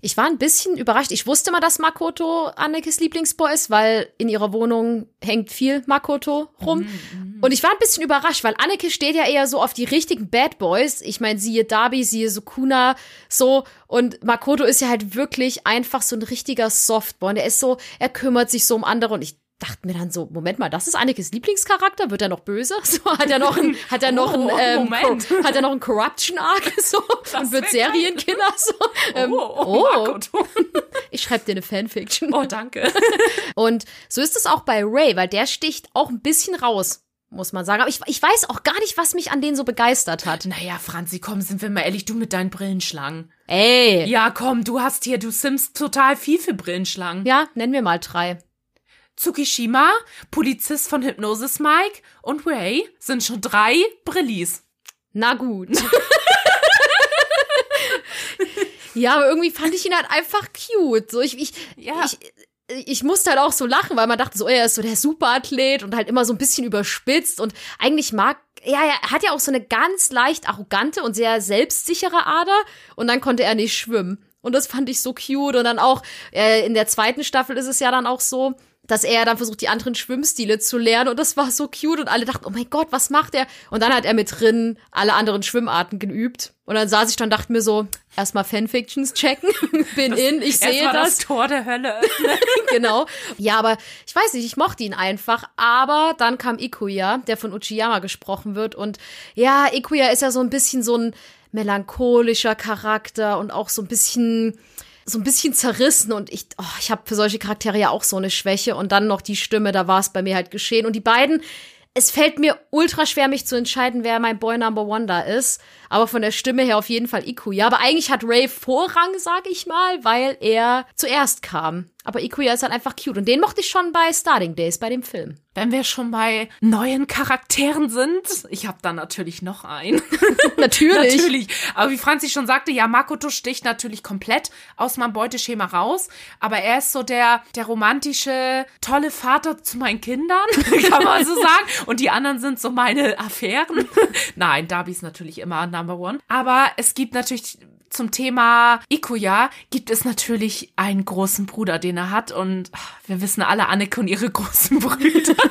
Ich war ein bisschen überrascht. Ich wusste mal, dass Makoto Annekes Lieblingsboy ist, weil in ihrer Wohnung hängt viel Makoto rum. Mhm. Und ich war ein bisschen überrascht, weil Anneke steht ja eher so auf die richtigen Bad Boys. Ich meine, siehe Darby, siehe Sukuna, so. Und Makoto ist ja halt wirklich einfach so ein richtiger Softboy. Und er ist so, er kümmert sich so um andere. Und ich dachte mir dann so, Moment mal, das ist Annekes Lieblingscharakter, wird er noch böse? So hat er noch ein, hat er noch oh, ein, ähm, hat er noch ein Corruption Arc so das und wird Serienkiller so. Ähm, oh, oh, oh. ich schreibe dir eine Fanfiction. Oh, danke. und so ist es auch bei Ray, weil der sticht auch ein bisschen raus muss man sagen. Aber ich, ich weiß auch gar nicht, was mich an denen so begeistert hat. Naja, Franzi, komm, sind wir mal ehrlich, du mit deinen Brillenschlangen. Ey. Ja, komm, du hast hier, du simmst total viel für Brillenschlangen. Ja, nennen wir mal drei. Tsukishima, Polizist von Hypnosis Mike und Ray sind schon drei Brillis. Na gut. ja, aber irgendwie fand ich ihn halt einfach cute. So, ich, ich, ja. ich, ich musste halt auch so lachen, weil man dachte so, er ist so der Superathlet und halt immer so ein bisschen überspitzt und eigentlich mag ja, er hat ja auch so eine ganz leicht arrogante und sehr selbstsichere Ader und dann konnte er nicht schwimmen. Und das fand ich so cute. Und dann auch äh, in der zweiten Staffel ist es ja dann auch so, dass er dann versucht, die anderen Schwimmstile zu lernen. Und das war so cute. Und alle dachten, oh mein Gott, was macht er? Und dann hat er mit drin alle anderen Schwimmarten geübt. Und dann saß ich dann dachte mir so, erstmal Fanfictions checken, bin das, in, ich sehe das. das Tor der Hölle. genau. Ja, aber ich weiß nicht, ich mochte ihn einfach. Aber dann kam Ikuya, der von Uchiyama gesprochen wird. Und ja, Ikuya ist ja so ein bisschen so ein melancholischer Charakter und auch so ein bisschen so ein bisschen zerrissen und ich, oh, ich habe für solche Charaktere ja auch so eine Schwäche und dann noch die Stimme, da war es bei mir halt geschehen. Und die beiden, es fällt mir ultra schwer, mich zu entscheiden, wer mein Boy Number One da ist. Aber von der Stimme her auf jeden Fall Ikuya. Aber eigentlich hat Ray Vorrang, sag ich mal, weil er zuerst kam. Aber Ikuya ist halt einfach cute. Und den mochte ich schon bei Starting Days, bei dem Film. Wenn wir schon bei neuen Charakteren sind, ich habe da natürlich noch einen. natürlich. natürlich. Aber wie Franzi schon sagte, ja, Makoto sticht natürlich komplett aus meinem Beuteschema raus. Aber er ist so der, der romantische, tolle Vater zu meinen Kindern, kann man so sagen. Und die anderen sind so meine Affären. Nein, Darby ist natürlich immer Number One. Aber es gibt natürlich zum Thema Ikuya gibt es natürlich einen großen Bruder, den er hat. Und wir wissen alle Anneke und ihre großen Brüder.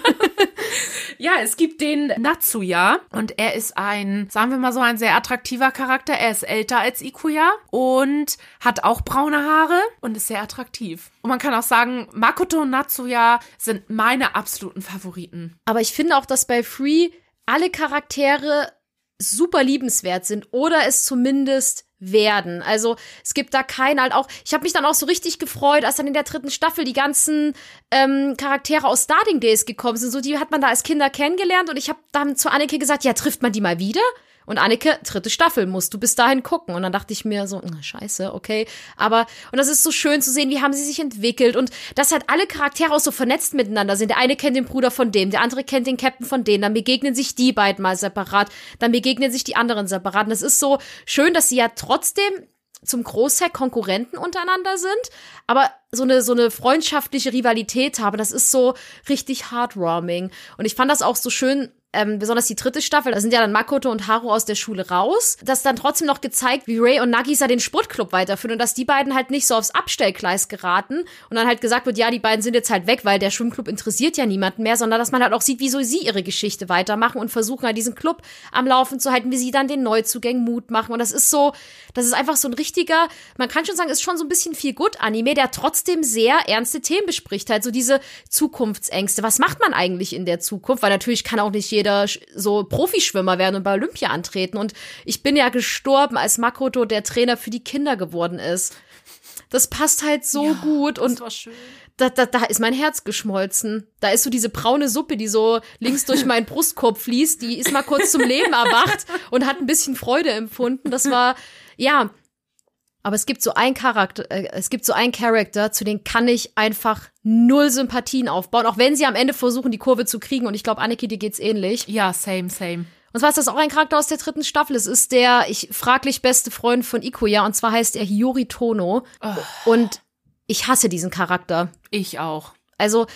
Ja, es gibt den Natsuya und er ist ein, sagen wir mal so, ein sehr attraktiver Charakter. Er ist älter als Ikuya und hat auch braune Haare und ist sehr attraktiv. Und man kann auch sagen, Makoto und Natsuya sind meine absoluten Favoriten. Aber ich finde auch, dass bei Free alle Charaktere super liebenswert sind oder es zumindest werden. Also es gibt da keinen halt auch. Ich habe mich dann auch so richtig gefreut, als dann in der dritten Staffel die ganzen ähm, Charaktere aus Starting Days gekommen sind. So die hat man da als Kinder kennengelernt und ich habe dann zu Anneke gesagt, ja trifft man die mal wieder? Und Anneke, dritte Staffel, musst du bis dahin gucken. Und dann dachte ich mir so, na, scheiße, okay. Aber, und das ist so schön zu sehen, wie haben sie sich entwickelt und dass halt alle Charaktere auch so vernetzt miteinander sind. Der eine kennt den Bruder von dem, der andere kennt den Captain von dem, dann begegnen sich die beiden mal separat, dann begegnen sich die anderen separat. Und das ist so schön, dass sie ja trotzdem zum Großteil Konkurrenten untereinander sind, aber so eine, so eine freundschaftliche Rivalität haben. Das ist so richtig heartwarming. Und ich fand das auch so schön, ähm, besonders die dritte Staffel, da sind ja dann Makoto und Haru aus der Schule raus, dass dann trotzdem noch gezeigt, wie Ray und Nagisa den Sportclub weiterführen und dass die beiden halt nicht so aufs Abstellgleis geraten und dann halt gesagt wird, ja, die beiden sind jetzt halt weg, weil der Schwimmclub interessiert ja niemanden mehr, sondern dass man halt auch sieht, wieso sie ihre Geschichte weitermachen und versuchen halt diesen Club am Laufen zu halten, wie sie dann den Neuzugängen Mut machen und das ist so, das ist einfach so ein richtiger, man kann schon sagen, ist schon so ein bisschen viel gut Anime, der trotzdem sehr ernste Themen bespricht, halt so diese Zukunftsängste. Was macht man eigentlich in der Zukunft? Weil natürlich kann auch nicht jeder so Profischwimmer werden und bei Olympia antreten. Und ich bin ja gestorben, als Makoto der Trainer für die Kinder geworden ist. Das passt halt so Ja, gut und das war schön. da, da, da ist mein Herz geschmolzen. Da ist so diese braune Suppe, die so links durch meinen Brustkorb fließt, die ist mal kurz zum Leben erwacht und hat ein bisschen Freude empfunden. Das war, ja. Aber es gibt so ein Charakter, äh, es gibt so einen Charakter, zu dem kann ich einfach null Sympathien aufbauen, auch wenn sie am Ende versuchen, die Kurve zu kriegen. Und ich glaube, Anneke, dir geht's ähnlich. Ja, same, same. Und zwar ist das auch ein Charakter aus der dritten Staffel. Es ist der ich fraglich beste Freund von Ikuya und zwar heißt er Hiyori Tono. Und ich hasse diesen Charakter. Ich auch. Also,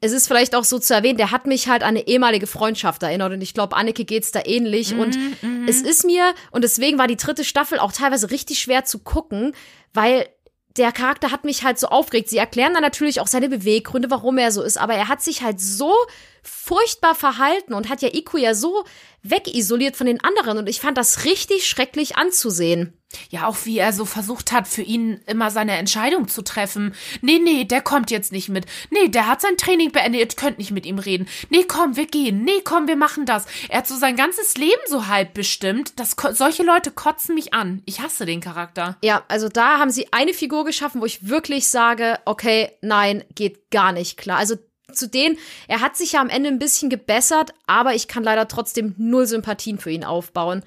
es ist vielleicht auch so zu erwähnen, der hat mich halt an eine ehemalige Freundschaft erinnert und ich glaube, Anneke geht's da ähnlich. und es ist mir, und deswegen war die dritte Staffel auch teilweise richtig schwer zu gucken, weil der Charakter hat mich halt so aufgeregt. Sie erklären dann natürlich auch seine Beweggründe, warum er so ist, aber er hat sich halt so furchtbar verhalten und hat ja Ikuya so wegisoliert von den anderen und ich fand das richtig schrecklich anzusehen. Ja, auch wie er so versucht hat, für ihn immer seine Entscheidung zu treffen. Nee, nee, der kommt jetzt nicht mit. Nee, der hat sein Training beendet, ihr könnt nicht mit ihm reden. Nee, komm, wir gehen. Nee, komm, wir machen das. Er hat so sein ganzes Leben so halb bestimmt. Das, solche Leute kotzen mich an. Ich hasse den Charakter. Ja, also da haben sie eine Figur geschaffen, wo ich wirklich sage, okay, nein, geht gar nicht klar. Also zu denen, er hat sich ja am Ende ein bisschen gebessert, aber ich kann leider trotzdem null Sympathien für ihn aufbauen.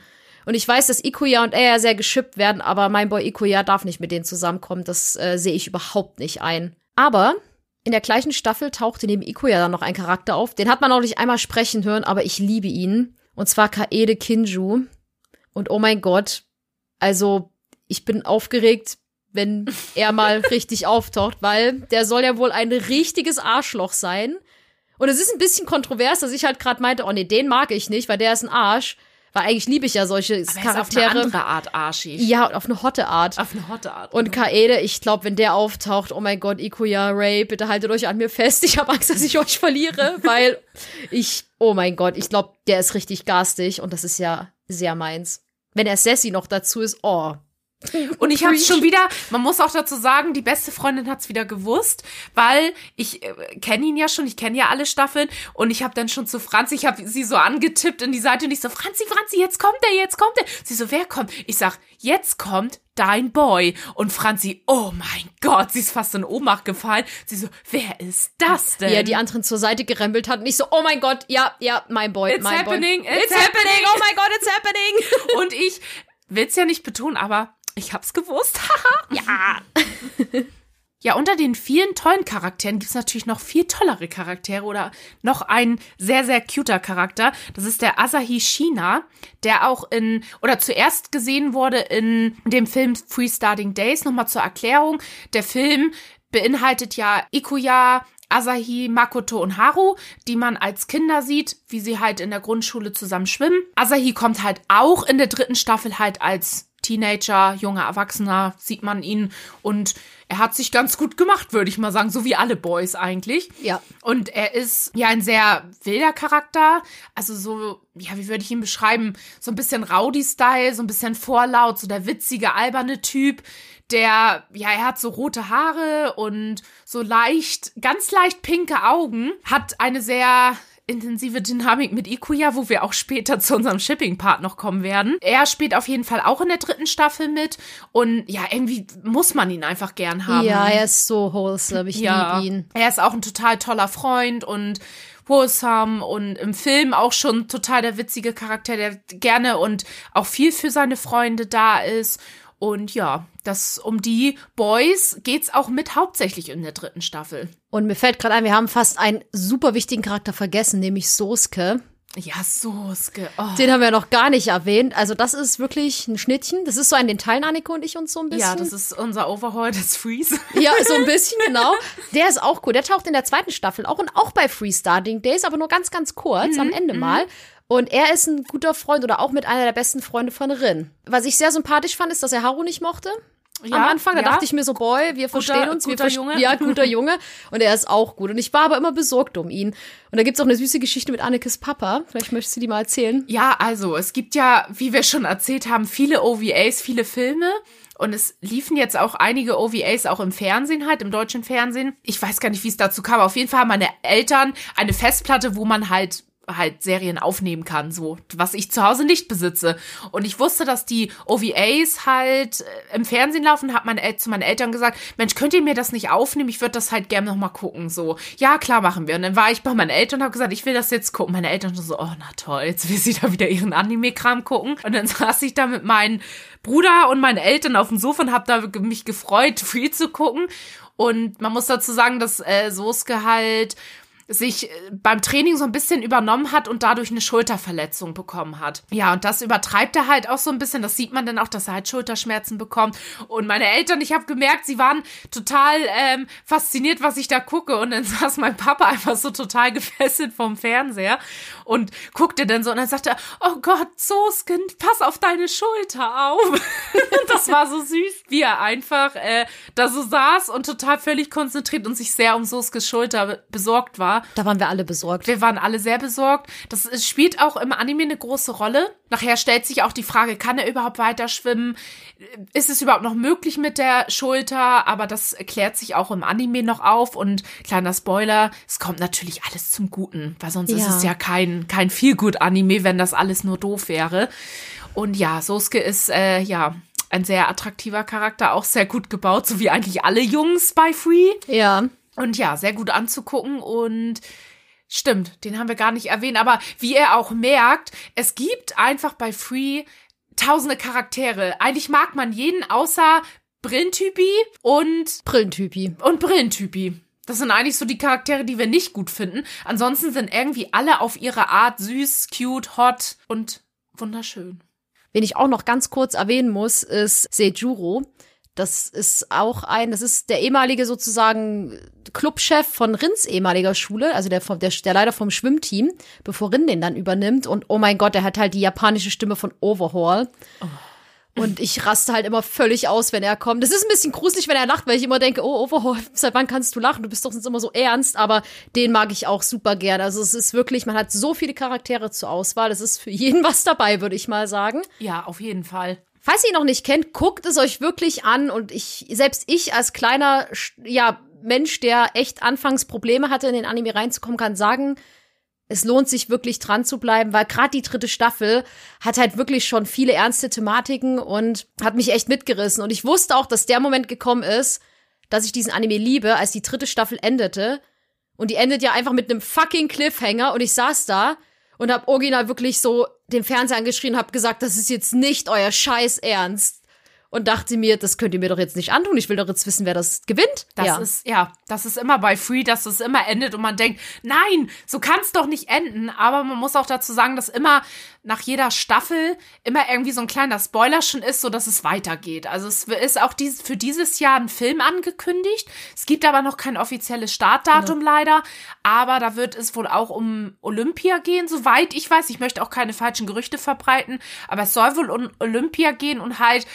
Und ich weiß, dass Ikuya und er ja sehr geschippt werden, aber mein Boy Ikuya darf nicht mit denen zusammenkommen. Das äh, sehe ich überhaupt nicht ein. Aber in der gleichen Staffel tauchte neben Ikuya dann noch ein Charakter auf. Den hat man auch nicht einmal sprechen hören, aber ich liebe ihn. Und zwar Kaede Kinju. Und oh mein Gott, also ich bin aufgeregt, wenn er mal richtig auftaucht, weil der soll ja wohl ein richtiges Arschloch sein. Und es ist ein bisschen kontrovers, dass ich halt gerade meinte, oh nee, den mag ich nicht, weil der ist ein Arsch. Weil eigentlich liebe ich ja solche Aber er ist auf eine Charaktere. andere Art arschig. Ja, auf eine hotte Art. Auf eine hotte Art. Und Kaede, ich glaube, wenn der auftaucht, oh mein Gott, Ikuya, Ray, bitte haltet euch an mir fest. Ich habe Angst, dass ich euch verliere, weil ich, oh mein Gott, ich glaube, der ist richtig garstig und das ist ja sehr meins. Wenn er Sassy noch dazu ist, oh. Und ich habe schon wieder, man muss auch dazu sagen, die beste Freundin hat's wieder gewusst, weil ich äh, kenne ihn ja schon, ich kenne ja alle Staffeln und ich habe dann schon zu Franzi, ich habe sie so angetippt in die Seite und ich so, Franzi, Franzi, jetzt kommt er, jetzt kommt er. Sie so, wer kommt? Ich sag, jetzt kommt dein Boy. Und Franzi, oh mein Gott, sie ist fast in Ohnmacht gefallen. Sie so, wer ist das denn? Wie er die anderen zur Seite gerempelt hat und ich so, oh mein Gott, ja, ja, mein Boy, It's mein happening, Boy. it's happening, happening. oh mein Gott, it's happening. und ich will's ja nicht betonen, aber ich hab's gewusst. ja. Ja, unter den vielen tollen Charakteren gibt's natürlich noch viel tollere Charaktere oder noch ein sehr, sehr cuter Charakter. Das ist der Asahi Shina, der auch in, oder zuerst gesehen wurde in dem Film Free Starting Days. Nochmal zur Erklärung. Der Film beinhaltet ja Ikuya, Asahi, Makoto und Haru, die man als Kinder sieht, wie sie halt in der Grundschule zusammen schwimmen. Asahi kommt halt auch in der dritten Staffel halt als Teenager, junger Erwachsener, sieht man ihn und er hat sich ganz gut gemacht, würde ich mal sagen, so wie alle Boys eigentlich. Ja. Und er ist ja ein sehr wilder Charakter, also so, ja, wie würde ich ihn beschreiben? So ein bisschen Rowdy-Style, so ein bisschen vorlaut, so der witzige, alberne Typ, der, ja, er hat so rote Haare und so leicht, ganz leicht pinke Augen, hat eine sehr intensive Dynamik mit Ikuya, wo wir auch später zu unserem Shipping-Part noch kommen werden. Er spielt auf jeden Fall auch in der dritten Staffel mit und ja, irgendwie muss man ihn einfach gern haben. Ja, er ist so wholesome. Ich ja, liebe ihn. er ist auch ein total toller Freund und wholesome und im Film auch schon total der witzige Charakter, der gerne und auch viel für seine Freunde da ist. Und ja, das um die Boys geht's auch mit hauptsächlich in der dritten Staffel. Und mir fällt gerade ein, wir haben fast einen super wichtigen Charakter vergessen, nämlich Soske. Ja, Soske. Oh. Den haben wir noch gar nicht erwähnt. Also das ist wirklich ein Schnittchen. Das ist so ein den Teilen Annike und ich uns so ein bisschen. Ja, das ist unser Overhaul des Freeze. Ja, so ein bisschen, genau. Der ist auch cool. Der taucht in der zweiten Staffel auch und auch bei Freestarting Days, aber nur ganz, ganz kurz am Ende mal. Und er ist ein guter Freund oder auch mit einer der besten Freunde von Rin. Was ich sehr sympathisch fand, ist, dass er Haru nicht mochte. Ja, Am Anfang, da ja. dachte ich mir so, boy, wir verstehen uns, wir guter verstehen Junge. Ja, guter Junge. Und er ist auch gut. Und ich war aber immer besorgt um ihn. Und da gibt's auch eine süße Geschichte mit Annekes Papa. Vielleicht möchtest du die mal erzählen. Ja, also es gibt ja, wie wir schon erzählt haben, viele OVAs, viele Filme. Und es liefen jetzt auch einige OVAs auch im Fernsehen halt, im deutschen Fernsehen. Ich weiß gar nicht, wie es dazu kam. Auf jeden Fall haben meine Eltern eine Festplatte, wo man halt halt Serien aufnehmen kann, so, was ich zu Hause nicht besitze. Und ich wusste, dass die OVAs halt äh, im Fernsehen laufen, hat meine El zu meinen Eltern gesagt, Mensch, könnt ihr mir das nicht aufnehmen? Ich würde das halt gerne noch mal gucken, so. Ja, klar, machen wir. Und dann war ich bei meinen Eltern und habe gesagt, ich will das jetzt gucken. Meine Eltern so, oh, na toll, jetzt will sie da wieder ihren Anime-Kram gucken. Und dann saß ich da mit meinen Bruder und meinen Eltern auf dem Sofa und habe da mich gefreut, Free zu gucken. Und man muss dazu sagen, dass äh, Soske halt sich äh, beim Training so ein bisschen übernommen hat und dadurch eine Schulterverletzung bekommen hat. Ja, und das übertreibt er halt auch so ein bisschen. Das sieht man dann auch, dass er halt Schulterschmerzen bekommt. Und meine Eltern, ich habe gemerkt, sie waren total ähm, fasziniert, was ich da gucke. Und dann saß mein Papa einfach so total gefesselt vom Fernseher und guckte dann so und dann sagte er, oh Gott, Soßkind, pass auf deine Schulter auf. das war so süß, wie er einfach äh, da so saß und total völlig konzentriert und sich sehr um Soskes Schulter be- besorgt war. Da waren wir alle besorgt. Wir waren alle sehr besorgt. Das ist- spielt auch im Anime eine große Rolle. Nachher stellt sich auch die Frage, kann er überhaupt weiter schwimmen? Ist es überhaupt noch möglich mit der Schulter? Aber das klärt sich auch im Anime noch auf. Und kleiner Spoiler, es kommt natürlich alles zum Guten, weil sonst ist Ja. es ja kein, kein Feel-Good-Anime, wenn das alles nur doof wäre. Und ja, Sosuke ist, äh, ja, ein sehr attraktiver Charakter, auch sehr gut gebaut, so wie eigentlich alle Jungs bei Free. Ja. Und ja, sehr gut anzugucken und stimmt, den haben wir gar nicht erwähnt, aber wie er auch merkt, es gibt einfach bei Free tausende Charaktere. Eigentlich mag man jeden außer Brillentypi und Brillentypi. und Brillentypi. Das sind eigentlich so die Charaktere, die wir nicht gut finden. Ansonsten sind irgendwie alle auf ihre Art süß, cute, hot und wunderschön. Wen ich auch noch ganz kurz erwähnen muss, ist Seijuro. Das ist auch ein, das ist der ehemalige sozusagen Clubchef von Rins ehemaliger Schule, also der, der, der leider vom Schwimmteam, bevor Rin den dann übernimmt. Und oh mein Gott, der hat halt die japanische Stimme von Overhaul. Und ich raste halt immer völlig aus, wenn er kommt. Das ist ein bisschen gruselig, wenn er lacht, weil ich immer denke, oh, Overhaul, seit wann kannst du lachen? Du bist doch sonst immer so ernst, aber den mag ich auch super gern. Also es ist wirklich, man hat so viele Charaktere zur Auswahl. Es ist für jeden was dabei, würde ich mal sagen. Ja, auf jeden Fall. Falls ihr ihn noch nicht kennt, guckt es euch wirklich an und ich, selbst ich als kleiner, ja, Mensch, der echt anfangs Probleme hatte, in den Anime reinzukommen, kann sagen, es lohnt sich wirklich dran zu bleiben, weil gerade die dritte Staffel hat halt wirklich schon viele ernste Thematiken und hat mich echt mitgerissen. Und ich wusste auch, dass der Moment gekommen ist, dass ich diesen Anime liebe, als die dritte Staffel endete. Und die endet ja einfach mit einem fucking Cliffhanger und ich saß da und hab original wirklich so den Fernseher angeschrien und hab gesagt, das ist jetzt nicht euer Scheiß Ernst. Und dachte mir, das könnt ihr mir doch jetzt nicht antun. Ich will doch jetzt wissen, wer das gewinnt. Das ja. ist, ja, das ist immer bei Free, dass es immer endet und man denkt, nein, so kann es doch nicht enden. Aber man muss auch dazu sagen, dass immer nach jeder Staffel immer irgendwie so ein kleiner Spoiler schon ist, so dass es weitergeht. Also es ist auch dies, für dieses Jahr ein Film angekündigt. Es gibt aber noch kein offizielles Startdatum Genau. leider. Aber da wird es wohl auch um Olympia gehen, soweit ich weiß. Ich möchte auch keine falschen Gerüchte verbreiten. Aber es soll wohl um Olympia gehen und halt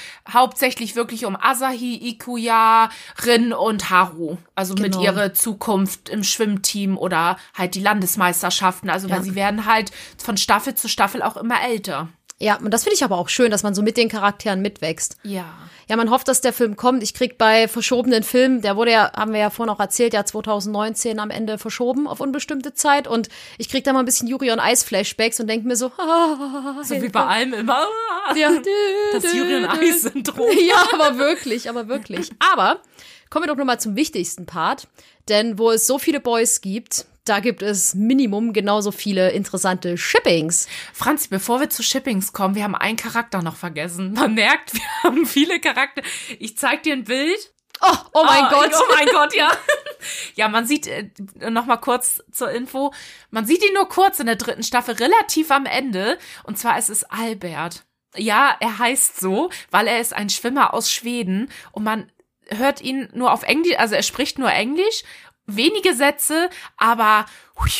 hauptsächlich wirklich um Asahi, Ikuya, Rin und Haru. Also mit Genau. ihrer Zukunft im Schwimmteam oder halt die Landesmeisterschaften. Also weil Ja. sie werden halt von Staffel zu Staffel auch immer älter. Ja, und das finde ich aber auch schön, dass man so mit den Charakteren mitwächst. Ja. Ja, man hofft, dass der Film kommt. Ich krieg bei verschobenen Filmen, der wurde ja, haben wir ja vorhin auch erzählt, ja 2019 am Ende verschoben auf unbestimmte Zeit. Und ich krieg da mal ein bisschen Yuri on Ice Flashbacks und denk mir so, So wie bei allem immer. ja, Das Julian Eis-Syndrom. Ja, aber wirklich, aber wirklich. Aber kommen wir doch nochmal zum wichtigsten Part. Denn wo es so viele Boys gibt, da gibt es Minimum genauso viele interessante Shippings. Franzi, bevor wir zu Shippings kommen, wir haben einen Charakter noch vergessen. Man merkt, wir haben viele Charakter. Ich zeig dir ein Bild. Oh, oh mein Ah, Gott. Oh mein Gott, ja. Ja, man sieht, äh, noch mal kurz zur Info, man sieht ihn nur kurz in der dritten Staffel, relativ am Ende. Und zwar ist es Albert. Ja, er heißt so, weil er ist ein Schwimmer aus Schweden und man hört ihn nur auf Englisch, also er spricht nur Englisch, wenige Sätze, aber hui,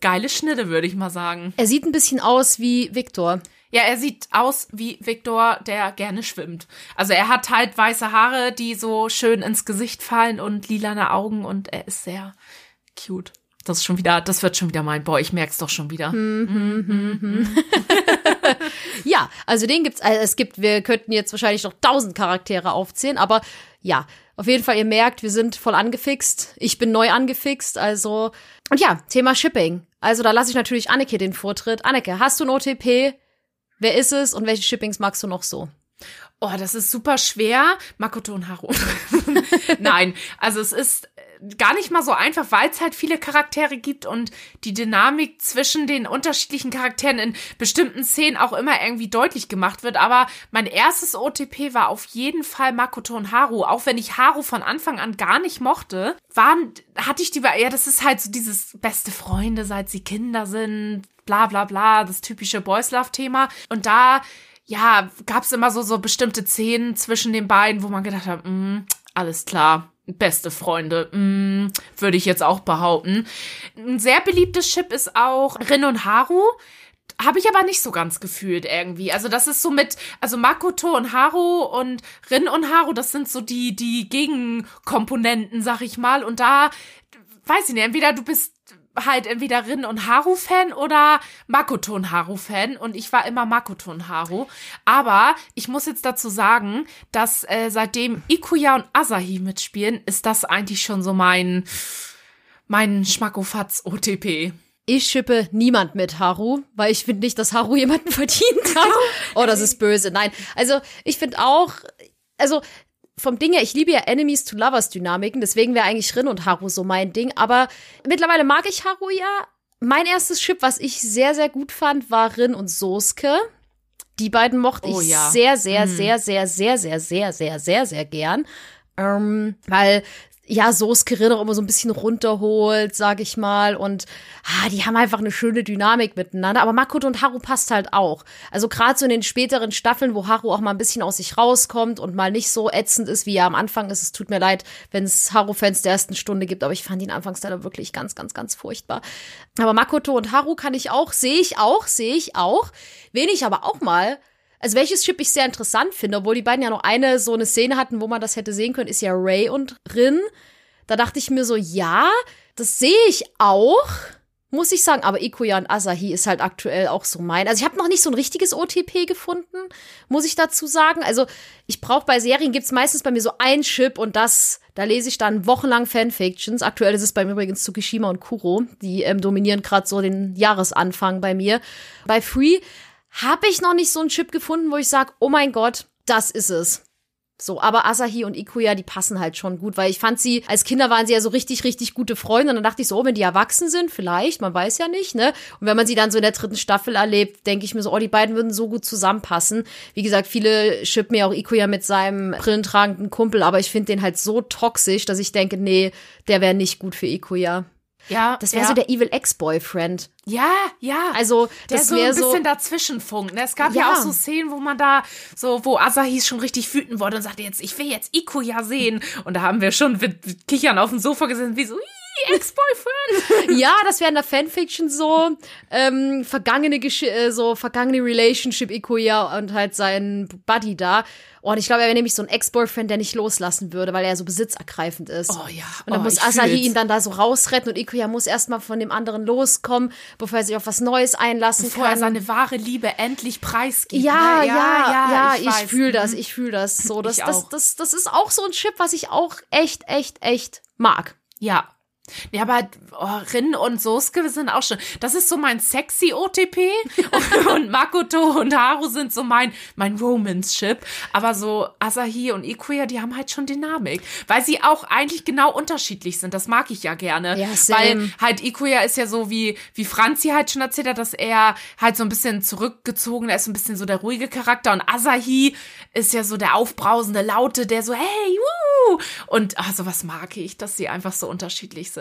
geile Schnitte, würde ich mal sagen. Er sieht ein bisschen aus wie Victor. Ja, er sieht aus wie Victor, der gerne schwimmt. Also er hat halt weiße Haare, die so schön ins Gesicht fallen und lilane Augen und er ist sehr cute. Das ist schon wieder, das wird schon wieder mein Boy. Ich merk's doch schon wieder. Ja, also den gibt's, also es gibt, wir könnten jetzt wahrscheinlich noch tausend Charaktere aufzählen, aber ja, auf jeden Fall, ihr merkt, wir sind voll angefixt. Ich bin neu angefixt, also, und ja, Thema Shipping. Also da lasse ich natürlich Anneke den Vortritt. Anneke, hast du ein OTP? Wer ist es und welche Shippings magst du noch so? Oh, das ist super schwer. Makoto und Haru. Nein, also es ist äh, gar nicht mal so einfach, weil es halt viele Charaktere gibt und die Dynamik zwischen den unterschiedlichen Charakteren in bestimmten Szenen auch immer irgendwie deutlich gemacht wird. Aber mein erstes OTP war auf jeden Fall Makoto und Haru. Auch wenn ich Haru von Anfang an gar nicht mochte, waren, hatte ich die, ja, das ist halt so dieses beste Freunde, seit sie Kinder sind, bla bla bla, das typische Boys Love Thema. Und da ja, gab's immer so, so bestimmte Szenen zwischen den beiden, wo man gedacht hat, mm, alles klar, beste Freunde, mm, würde ich jetzt auch behaupten. Ein sehr beliebtes Chip ist auch Rin und Haru. Habe ich aber nicht so ganz gefühlt irgendwie. Also das ist so mit, also Makoto und Haru und Rin und Haru, das sind so die, die Gegenkomponenten, sag ich mal. Und da, weiß ich nicht, entweder du bist halt entweder Rin und Haru Fan oder Makoto und Haru Fan und ich war immer Makoto und Haru. Aber ich muss jetzt dazu sagen, dass äh, seitdem Ikuya und Asahi mitspielen, ist das eigentlich schon so mein mein Schmackofatz OTP. Ich schippe niemand mit Haru, weil ich finde nicht, dass Haru jemanden verdient hat. Oh, das ist böse. Nein. Also, ich finde auch, also vom Ding her, ich liebe ja Enemies to Lovers Dynamiken, deswegen wäre eigentlich Rin und Haru so mein Ding. Aber mittlerweile mag ich Haru ja. Mein erstes Chip, was ich sehr, sehr gut fand, war Rin und Soske. Die beiden mochte Oh ich ja. sehr, sehr, sehr, sehr, sehr, sehr, sehr, sehr, sehr, sehr gern. Ähm, weil ja, Soske Rin auch immer so ein bisschen runterholt, sag ich mal. Und ah, die haben einfach eine schöne Dynamik miteinander. Aber Makoto und Haru passt halt auch. Also gerade so in den späteren Staffeln, wo Haru auch mal ein bisschen aus sich rauskommt und mal nicht so ätzend ist, wie er am Anfang ist. Es tut mir leid, wenn es Haru-Fans der ersten Stunde gibt, aber ich fand ihn anfangs leider wirklich ganz, ganz, ganz furchtbar. Aber Makoto und Haru kann ich auch, sehe ich auch, sehe ich auch. Wen ich aber auch mal also welches Chip ich sehr interessant finde, obwohl die beiden ja noch eine so eine Szene hatten, wo man das hätte sehen können, ist ja Ray und Rin. Da dachte ich mir so, ja, das sehe ich auch, muss ich sagen. Aber Ikuya und Asahi ist halt aktuell auch so mein. Also ich habe noch nicht so ein richtiges OTP gefunden, muss ich dazu sagen. Also ich brauche bei Serien gibt's meistens bei mir so ein Chip und das, da lese ich dann wochenlang Fanfictions. Aktuell ist es bei mir übrigens Tsukishima und Kuro. Die ähm, dominieren gerade so den Jahresanfang bei mir. Bei Free habe ich noch nicht so einen Chip gefunden, wo ich sage, oh mein Gott, das ist es. So, aber Asahi und Ikuya, die passen halt schon gut, weil ich fand sie, als Kinder waren sie ja so richtig, richtig gute Freunde. Und dann dachte ich so, oh, wenn die erwachsen sind, vielleicht, man weiß ja nicht, ne? Und wenn man sie dann so in der dritten Staffel erlebt, denke ich mir so, oh, die beiden würden so gut zusammenpassen. Wie gesagt, viele schippen mir auch Ikuya mit seinem brillentragenden Kumpel, aber ich finde den halt so toxisch, dass ich denke, nee, der wäre nicht gut für Ikuya. Ja, Das wäre ja. so der Evil Ex-Boyfriend. Ja, ja. Also, der das so ein bisschen so. dazwischen funkt. Ne? Es gab ja. Ja. auch so Szenen, wo man da so, wo Asahi schon richtig wütend wurde und sagte jetzt, ich will jetzt Ikuya sehen. Und da haben wir schon mit Kichern auf dem Sofa gesessen, wie so, "Ih, Ex-Boyfriend. Ja, das wäre in der Fanfiction so ähm, vergangene Gesch äh, so vergangene Relationship Ikuya und halt sein Buddy da. Oh, und ich glaube, er wäre nämlich so ein Ex-Boyfriend, der nicht loslassen würde, weil er so besitzergreifend ist. Oh ja, Und dann oh, muss ich Asahi ihn dann da so rausretten und Ikuya muss erstmal von dem anderen loskommen, bevor er sich auf was Neues einlassen Bevor er kann. seine wahre Liebe endlich preisgibt. Ja, ne? ja, ja, ich, weiß. fühle das, Mhm. ich fühle das so. Das, Ich das, das, das ist auch so ein Chip, was ich auch echt, echt, echt mag. Ja. Ja, aber oh, Rin und Sosuke sind auch schon. Das ist so mein sexy OTP und, und Makoto und Haru sind so mein mein Romance Chip. Aber so Asahi und Ikuya, die haben halt schon Dynamik, weil sie auch eigentlich genau unterschiedlich sind. Das mag ich ja gerne, Ja, same. weil halt Ikuya ist ja so wie wie Franzi halt schon erzählt hat, dass er halt so ein bisschen zurückgezogen, ist ein bisschen so der ruhige Charakter und Asahi ist ja so der aufbrausende Laute, der so hey, wuh! und ach, sowas mag ich, dass sie einfach so unterschiedlich sind.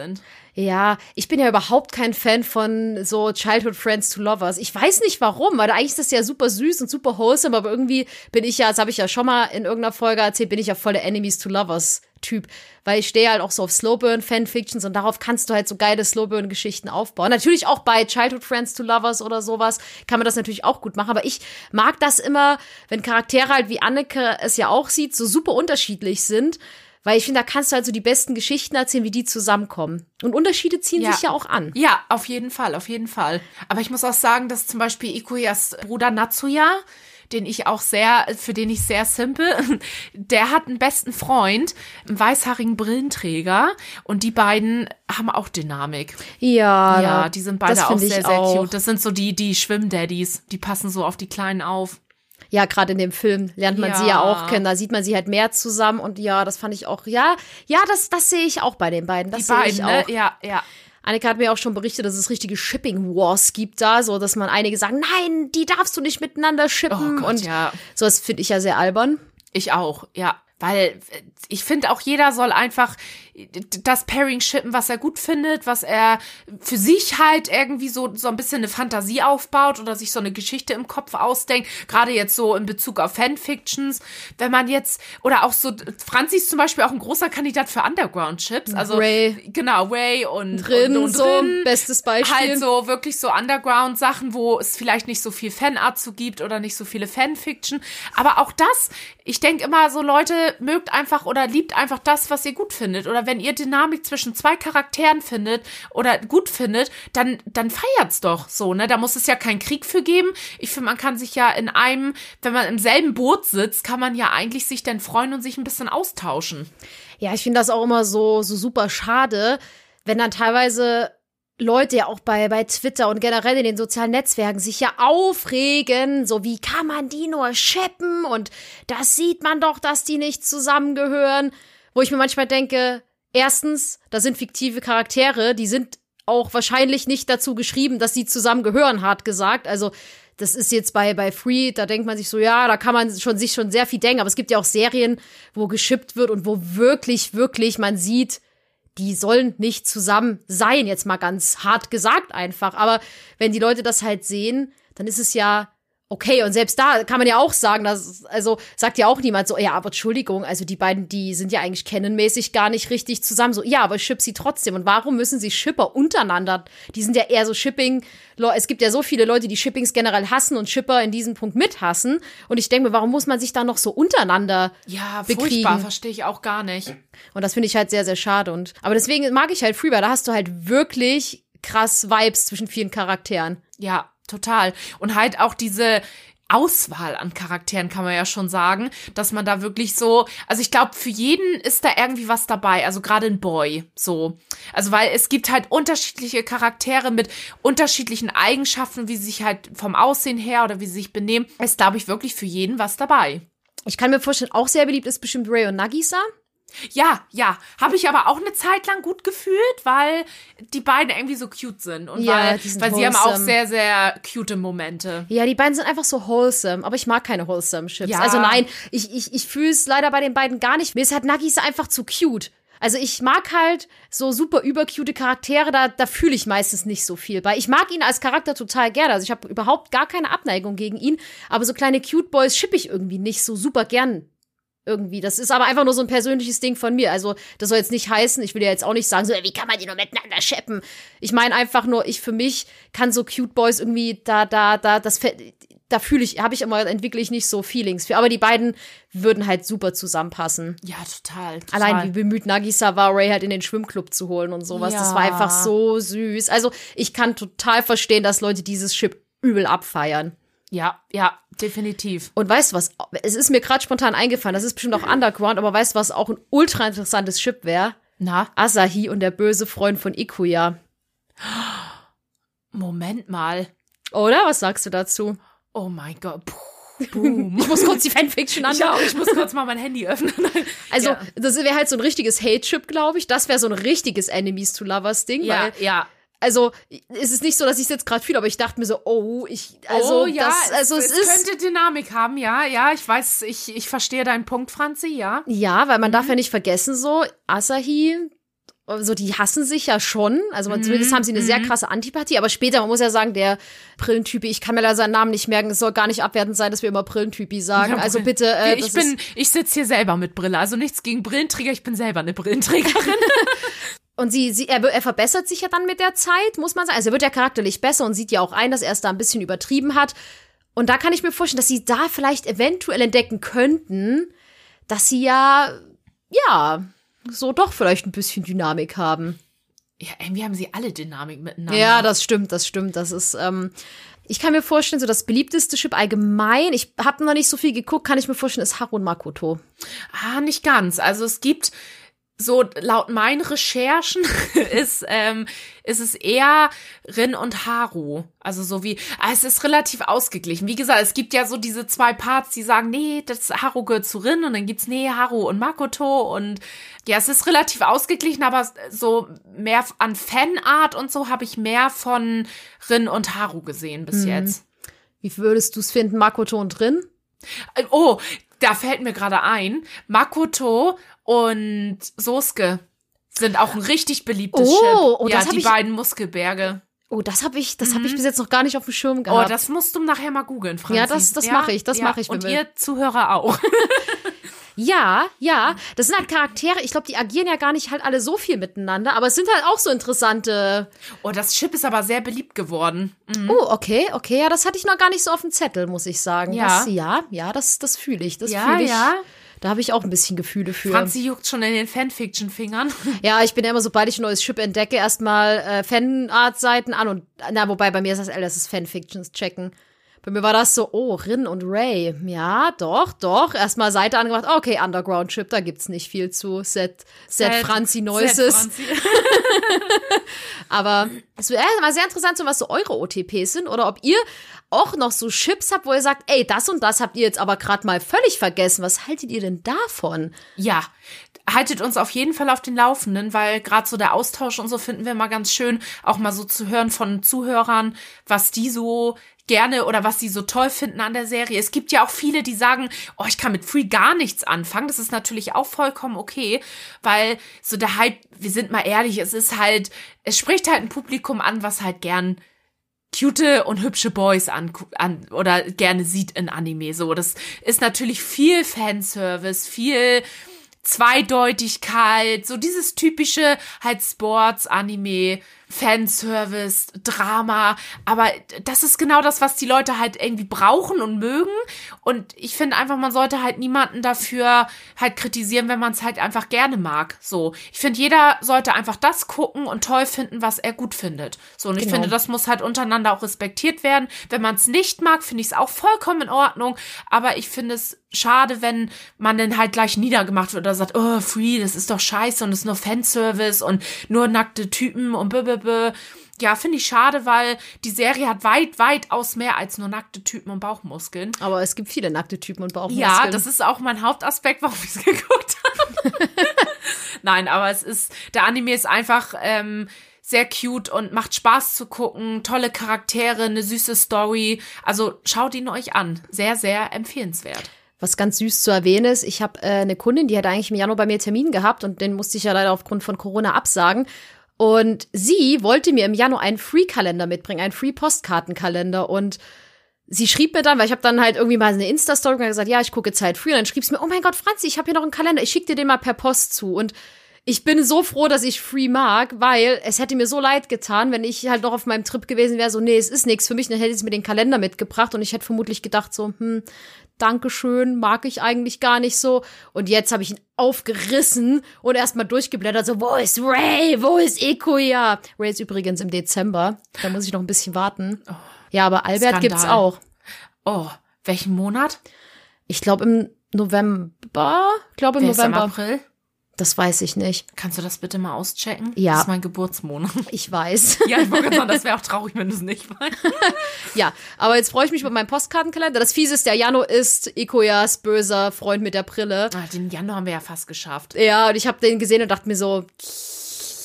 Ja, ich bin ja überhaupt kein Fan von so Childhood Friends to Lovers. Ich weiß nicht warum, weil eigentlich ist das ja super süß und super wholesome, aber irgendwie bin ich ja, das habe ich ja schon mal in irgendeiner Folge erzählt, bin ich ja voll der Enemies to Lovers Typ, weil ich stehe halt auch so auf Slowburn Fanfictions und darauf kannst du halt so geile Slowburn Geschichten aufbauen. Natürlich auch bei Childhood Friends to Lovers oder sowas kann man das natürlich auch gut machen, aber ich mag das immer, wenn Charaktere halt wie Anneke es ja auch sieht, so super unterschiedlich sind. Weil ich finde, da kannst du halt so die besten Geschichten erzählen, wie die zusammenkommen. Und Unterschiede ziehen Ja. sich ja auch an. Ja, auf jeden Fall, auf jeden Fall. Aber ich muss auch sagen, dass zum Beispiel Ikuyas Bruder Natsuya, den ich auch sehr, für den ich sehr simple, der hat einen besten Freund, einen weißhaarigen Brillenträger und die beiden haben auch Dynamik. Ja, Ja, die sind beide auch sehr, sehr auch. cute. Das sind so die, die Schwimmdaddies, die passen so auf die Kleinen auf. Ja, gerade in dem Film lernt man sie ja Ja. auch kennen. Da sieht man sie halt mehr zusammen und ja, das fand ich auch. Ja, ja, das, das sehe ich auch bei den beiden. Das sehe ich ne? auch. Ja, ja. Annika hat mir auch schon berichtet, dass es richtige Shipping Wars gibt da, so dass man einige sagen, nein, die darfst du nicht miteinander shippen Oh Gott, und ja. so das finde ich ja sehr albern. Ich auch, ja. Weil äh, ich finde auch jeder soll einfach das Pairing shippen, was er gut findet, was er für sich halt irgendwie so, so ein bisschen eine Fantasie aufbaut oder sich so eine Geschichte im Kopf ausdenkt. Gerade jetzt so in Bezug auf Fanfictions. Wenn man jetzt, oder auch so, Franzi ist zum Beispiel auch ein großer Kandidat für Underground-Chips. Also, Ray. Genau, Ray und Drin, und, und so, drin. bestes Beispiel. Halt so wirklich so Underground-Sachen, wo es vielleicht nicht so viel Fanart zu gibt oder nicht so viele Fanfiction. Aber auch das, ich denke immer so, Leute, mögt einfach oder liebt einfach das, was ihr gut findet. Oder wenn ihr Dynamik zwischen zwei Charakteren findet oder gut findet, dann, dann feiert's doch so, ne? Da muss es ja keinen Krieg für geben. Ich finde, man kann sich ja in einem, wenn man im selben Boot sitzt, kann man ja eigentlich sich dann freuen und sich ein bisschen austauschen. Ja, ich finde das auch immer so, so super schade, wenn dann teilweise Leute ja auch bei, bei Twitter und generell in den sozialen Netzwerken sich ja aufregen, so wie kann man die nur shippen und das sieht man doch, dass die nicht zusammengehören. Wo ich mir manchmal denke, erstens, das sind fiktive Charaktere, die sind auch wahrscheinlich nicht dazu geschrieben, dass sie zusammengehören, hart gesagt. Also das ist jetzt bei, bei Free, da denkt man sich so, ja, da kann man schon, sich schon sehr viel denken, aber es gibt ja auch Serien, wo geschippt wird und wo wirklich, wirklich man sieht, die sollen nicht zusammen sein, jetzt mal ganz hart gesagt einfach. Aber wenn die Leute das halt sehen, dann ist es ja okay. Und selbst da kann man ja auch sagen, dass, also sagt ja auch niemand so, ja, aber Entschuldigung, also die beiden, die sind ja eigentlich kennenmäßig gar nicht richtig zusammen. So, ja, aber ich ship sie trotzdem. Und warum müssen sie Shipper untereinander? Die sind ja eher so Shipping. Es gibt ja so viele Leute, die Shippings generell hassen und Shipper in diesem Punkt mithassen. Und ich denke mir, warum muss man sich da noch so untereinander Ja, bekriegen? furchtbar, verstehe ich auch gar nicht. Und das finde ich halt sehr, sehr schade. Und, aber deswegen mag ich halt Freebar. Da hast du halt wirklich krass Vibes zwischen vielen Charakteren. Ja, total. Und halt auch diese Auswahl an Charakteren kann man ja schon sagen, dass man da wirklich so, also ich glaube, für jeden ist da irgendwie was dabei, also gerade ein Boy, so. Also weil es gibt halt unterschiedliche Charaktere mit unterschiedlichen Eigenschaften, wie sie sich halt vom Aussehen her oder wie sie sich benehmen, ist glaube ich wirklich für jeden was dabei. Ich kann mir vorstellen, auch sehr beliebt ist bestimmt Ray und Nagisa. Ja, ja. Habe ich aber auch eine Zeit lang gut gefühlt, weil die beiden irgendwie so cute sind. Und Ja, weil, die sind weil sie haben auch sehr, sehr cute Momente. Ja, die beiden sind einfach so wholesome, aber ich mag keine wholesome Chips. Ja. Also nein, ich, ich, ich fühle es leider bei den beiden gar nicht. Mir ist halt Nagisa einfach zu cute. Also ich mag halt so super übercute Charaktere, da, da fühle ich meistens nicht so viel bei. Ich mag ihn als Charakter total gerne. Also ich habe überhaupt gar keine Abneigung gegen ihn, aber so kleine Cute Boys schippe ich irgendwie nicht so super gern irgendwie. Das ist aber einfach nur so ein persönliches Ding von mir. Also, das soll jetzt nicht heißen, ich will ja jetzt auch nicht sagen, so, wie kann man die nur miteinander scheppen? Ich meine einfach nur, ich für mich kann so Cute Boys irgendwie da, da, da, das, da fühle ich, habe ich immer, entwickle ich nicht so Feelings für. Aber die beiden würden halt super zusammenpassen. Ja, total. total. Allein wie bemüht Nagisa war, Ray halt in den Schwimmclub zu holen und sowas. Das war Ja. einfach so süß. Also, ich kann total verstehen, dass Leute dieses Chip übel abfeiern. Ja, ja, definitiv. Und weißt du was? Es ist mir gerade spontan eingefallen, das ist bestimmt auch Underground, aber weißt du, was auch ein ultra interessantes Chip wäre? Na, Asahi und der böse Freund von Ikuya. Moment mal. Oder? Was sagst du dazu? Oh mein Gott. Puh, boom. Ich muss kurz die Fanfiction anschauen. auch, ich muss kurz mal mein Handy öffnen. Also, ja. das wäre halt so ein richtiges Hate-Chip, glaube ich. Das wäre so ein richtiges Enemies to Lovers-Ding. ja, Weil, ja. Also, es ist nicht so, dass ich es jetzt gerade fühle, aber ich dachte mir so, oh, ich, also, oh, ja, das, also es, es, ist. könnte Dynamik haben, ja, ja, ich weiß, ich, ich verstehe deinen Punkt, Franzi, ja. Ja, weil man Mhm. darf ja nicht vergessen, so, Asahi, also die hassen sich ja schon. Also man, zumindest Mhm, haben sie eine sehr krasse Antipathie. Aber später, man muss ja sagen, der Brillentypi, ich kann mir leider seinen Namen nicht merken, es soll gar nicht abwertend sein, dass wir immer Brillentypi sagen. Ja, also bitte, äh, ich bin, ich sitze hier selber mit Brille, also nichts gegen Brillenträger, ich bin selber eine Brillenträgerin. und sie, sie er, er verbessert sich ja dann mit der Zeit, muss man sagen. Also er wird ja charakterlich besser und sieht ja auch ein, dass er es da ein bisschen übertrieben hat. Und da kann ich mir vorstellen, dass sie da vielleicht eventuell entdecken könnten, dass sie ja, ja, so doch vielleicht ein bisschen Dynamik haben. ja, irgendwie haben sie alle Dynamik miteinander. Ja, das stimmt, das stimmt. Das ist, ähm, ich kann mir vorstellen, so das beliebteste Chip allgemein, ich habe noch nicht so viel geguckt, kann ich mir vorstellen, ist Haru und Makoto. Ah, nicht ganz. Also es gibt so laut meinen Recherchen ist, ähm, ist es eher Rin und Haru. Also so wie, ah, es ist relativ ausgeglichen. Wie gesagt, es gibt ja so diese zwei Parts, die sagen, nee, das Haru gehört zu Rin und dann gibt's nee, Haru und Makoto und ja, es ist relativ ausgeglichen, aber so mehr an Fanart und so habe ich mehr von Rin und Haru gesehen bis jetzt. Wie würdest du es finden, Makoto und Rin? Äh, Oh, da fällt mir gerade ein, Makoto und Sosuke sind auch ein richtig beliebtes Oh, Chip. oh, ja, das die ich- beiden Muskelberge. Oh, das habe ich, das habe ich bis jetzt noch gar nicht auf dem Schirm gehabt. Mhm. Oh, das musst du nachher mal googeln, Franzi. Ja, das- das mache ich, das mache ich, Und ihr Zuhörer auch. ja, ja, das sind halt Charaktere, ich glaube, die agieren ja gar nicht halt alle so viel miteinander, aber es sind halt auch so interessante. Oh, das Chip ist aber sehr beliebt geworden. Mhm. Oh, okay, okay, ja, das hatte ich noch gar nicht so auf dem Zettel, muss ich sagen. Ja. Das, ja, ja, das, das fühle ich, das Ja, fühle ich. ja. Da habe ich auch ein bisschen Gefühle für. Franzi juckt schon in den Fanfiction-Fingern. Ja, ich bin ja immer, sobald ich ein neues Chip entdecke, erstmal äh, Fanart-Seiten an und, na, wobei bei mir ist das L, das ist Fanfictions checken. Bei mir war das so, oh, Rin und Ray. Ja, doch, doch. Erstmal Seite angemacht, okay, Underground Chip, da gibt's nicht viel zu. Set, Set, Franzi. Set Franzi. Aber es wäre mal sehr interessant, so was so eure OTPs sind oder ob ihr auch noch so Chips habt, wo ihr sagt, ey, das und das habt ihr jetzt aber gerade mal völlig vergessen. Was haltet ihr denn davon? Ja, haltet uns auf jeden Fall auf den Laufenden, weil gerade so der Austausch und so finden wir mal ganz schön, auch mal so zu hören von Zuhörern, was die so gerne oder was sie so toll finden an der Serie. Es gibt ja auch viele, die sagen, oh, ich kann mit Free gar nichts anfangen. Das ist natürlich auch vollkommen okay, weil so der Hype, wir sind mal ehrlich, es ist halt, es spricht halt ein Publikum an, was halt gern cute und hübsche Boys an, an oder gerne sieht in Anime. So, das ist natürlich viel Fanservice, viel Zweideutigkeit, so dieses typische halt Sports, Anime, Fanservice, Drama. Aber das ist genau das, was die Leute halt irgendwie brauchen und mögen. Und ich finde einfach, man sollte halt niemanden dafür halt kritisieren, wenn man es halt einfach gerne mag. So, ich finde, jeder sollte einfach das gucken und toll finden, was er gut findet. So, und ich Genau. finde, das muss halt untereinander auch respektiert werden. Wenn man es nicht mag, finde ich es auch vollkommen in Ordnung. Aber ich finde es schade, wenn man dann halt gleich niedergemacht wird oder sagt, oh, Free, das ist doch scheiße und es ist nur Fanservice und nur nackte Typen und blablabla. Ja, finde ich schade, weil die Serie hat weit, weitaus mehr als nur nackte Typen und Bauchmuskeln. Aber es gibt viele nackte Typen und Bauchmuskeln. Ja, das ist auch mein Hauptaspekt, warum ich es geguckt habe. Nein, aber es ist, der Anime ist einfach ähm, sehr cute und macht Spaß zu gucken. Tolle Charaktere, eine süße Story. Also schaut ihn euch an. Sehr, sehr empfehlenswert. Was ganz süß zu erwähnen ist, ich habe äh, eine Kundin, die hat eigentlich im Januar bei mir Termin gehabt und den musste ich ja leider aufgrund von Corona absagen. Und sie wollte mir im Januar einen Free-Kalender mitbringen, einen Free-Postkartenkalender. Und sie schrieb mir dann, weil ich habe dann halt irgendwie mal eine Insta-Story gesagt, ja, ich gucke Zeit früh. Und dann schrieb sie mir, oh mein Gott, Franzi, ich habe hier noch einen Kalender, ich schicke dir den mal per Post zu. Und ich bin so froh, dass ich Free mag, weil es hätte mir so leid getan, wenn ich halt noch auf meinem Trip gewesen wäre, so, nee, es ist nichts für mich, dann hätte sie mir den Kalender mitgebracht und ich hätte vermutlich gedacht, so, hm, Dankeschön, mag ich eigentlich gar nicht so. Und jetzt habe ich ihn aufgerissen und erstmal durchgeblättert, so, wo ist Ray? Wo ist Ikuya? Ray ist übrigens im Dezember. Da muss ich noch ein bisschen warten. Ja, aber Albert Skandal. gibt's auch. Oh, welchen Monat? Ich glaube im November. Ich glaube im Wer ist im November. April? Das weiß ich nicht. Kannst du das bitte mal auschecken? Ja. Das ist mein Geburtsmonat. Ich weiß. Ja, ich wollte gerade sagen, das wäre auch traurig, wenn du es nicht weißt. Ja, aber jetzt freue ich mich mit meinem Postkartenkalender. Das Fiese ist, der Jano ist Ikoyas böser Freund mit der Brille. Ah, Den Januar haben wir ja fast geschafft. Ja, und ich habe den gesehen und dachte mir so,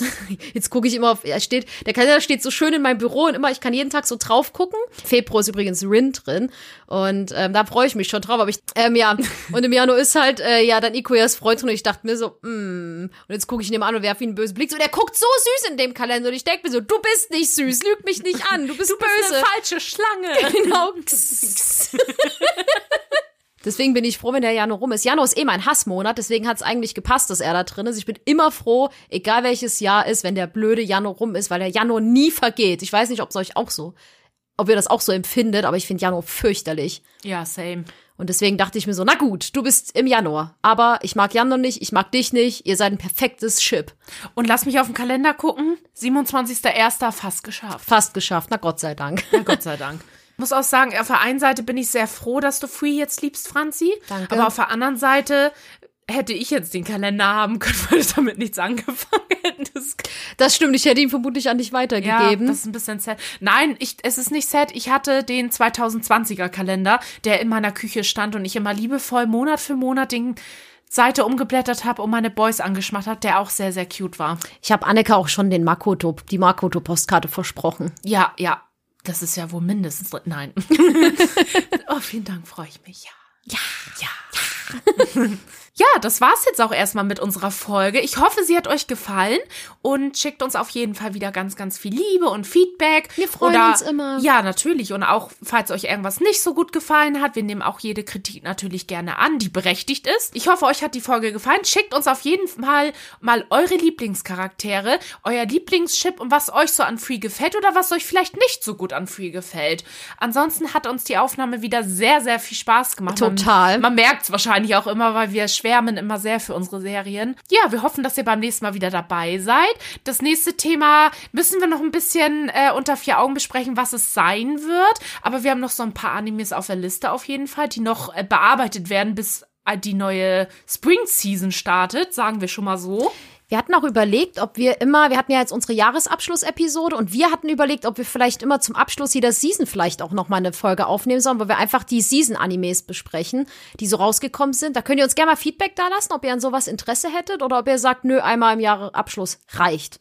jetzt gucke ich immer auf, er steht, der Kalender steht so schön in meinem Büro und immer, ich kann jeden Tag so drauf gucken. Februar ist übrigens Rin drin und ähm, da freue ich mich schon drauf. Aber ich, ähm, ja, und im Januar ist halt, äh, ja, dann Ikoyas Freund drin und ich dachte mir so, mm. und jetzt gucke ich ihn an und werfe ihm einen bösen Blick. So, der guckt so süß in dem Kalender und ich denke mir so, du bist nicht süß, lüg mich nicht an, du bist Du bist böse. eine falsche Schlange. Genau. Deswegen bin ich froh, wenn der Januar rum ist. Januar ist eh mein Hassmonat, deswegen hat es eigentlich gepasst, dass er da drin ist. Ich bin immer froh, egal welches Jahr ist, wenn der blöde Januar rum ist, weil der Januar nie vergeht. Ich weiß nicht, ob es euch auch so, ob ihr das auch so empfindet, aber ich finde Januar fürchterlich. Ja, same. Und deswegen dachte ich mir so, na gut, du bist im Januar. Aber ich mag Januar nicht, ich mag dich nicht, ihr seid ein perfektes Chip. Und lass mich auf den Kalender gucken. 27.01. fast geschafft. Fast geschafft, na Gott sei Dank. Ja, Gott sei Dank. muss auch sagen, auf der einen Seite bin ich sehr froh, dass du Free jetzt liebst, Franzi. Danke. Aber auf der anderen Seite hätte ich jetzt den Kalender haben können, weil ich damit nichts angefangen hätte. Das, stimmt, ich hätte ihn vermutlich an dich ja, weitergegeben. das ist ein bisschen sad. Nein, ich, es ist nicht sad. Ich hatte den 2020er Kalender, der in meiner Küche stand und ich immer liebevoll Monat für Monat den Seite umgeblättert habe und meine Boys angeschmacht habe, der auch sehr, sehr cute war. ich habe Annika auch schon den Makoto, die Makoto-Postkarte versprochen. Ja, ja. Das ist ja wohl mindestens. Nein. oh, vielen Dank, freue ich mich. Ja. Ja. Ja. Ja, das war's jetzt auch erstmal mit unserer Folge. Ich hoffe, sie hat euch gefallen und schickt uns auf jeden Fall wieder ganz, ganz viel Liebe und Feedback. Wir freuen Oder, uns immer. Ja, natürlich. Und auch, falls euch irgendwas nicht so gut gefallen hat, wir nehmen auch jede Kritik natürlich gerne an, die berechtigt ist. Ich hoffe, euch hat die Folge gefallen. Schickt uns auf jeden Fall mal eure Lieblingscharaktere, euer Lieblingschip und was euch so an Free gefällt oder was euch vielleicht nicht so gut an Free gefällt. Ansonsten hat uns die Aufnahme wieder sehr, sehr viel Spaß gemacht. Total. Man, man merkt es wahrscheinlich auch immer, weil wir schwärmen immer sehr für unsere Serien. Ja, wir hoffen, dass ihr beim nächsten Mal wieder dabei seid. Das nächste Thema müssen wir noch ein bisschen äh, unter vier Augen besprechen, was es sein wird. Aber wir haben noch so ein paar Animes auf der Liste auf jeden Fall, die noch äh, bearbeitet werden, bis äh, die neue Spring Season startet, sagen wir schon mal so. Wir hatten auch überlegt, ob wir immer, wir hatten ja jetzt unsere Jahresabschlussepisode und wir hatten überlegt, ob wir vielleicht immer zum Abschluss jeder Season vielleicht auch nochmal eine Folge aufnehmen sollen, wo wir einfach die Season-Animes besprechen, die so rausgekommen sind. Da könnt ihr uns gerne mal Feedback da lassen, ob ihr an sowas Interesse hättet oder ob ihr sagt, nö, einmal im Jahresabschluss reicht.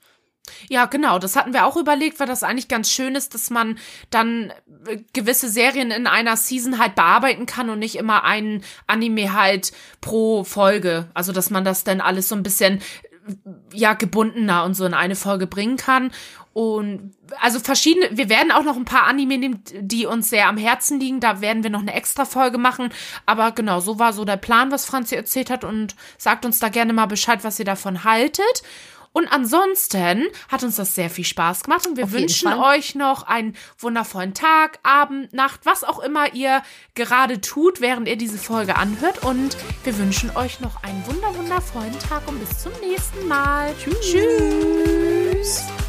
Ja, genau, das hatten wir auch überlegt, weil das eigentlich ganz schön ist, dass man dann äh, gewisse Serien in einer Season halt bearbeiten kann und nicht immer einen Anime halt pro Folge. Also, dass man das dann alles so ein bisschen ja gebundener und so in eine Folge bringen kann. Und also verschiedene, wir werden auch noch ein paar Anime nehmen, die uns sehr am Herzen liegen. Da werden wir noch eine extra Folge machen. Aber genau, so war so der Plan, was Franzi erzählt hat. Und sagt uns da gerne mal Bescheid, was ihr davon haltet. Und ansonsten hat uns das sehr viel Spaß gemacht und wir Auf wünschen euch noch einen wundervollen Tag, Abend, Nacht, was auch immer ihr gerade tut, während ihr diese Folge anhört. Und wir wünschen euch noch einen wunder wundervollen Tag und bis zum nächsten Mal. Tschüss. Tschüss.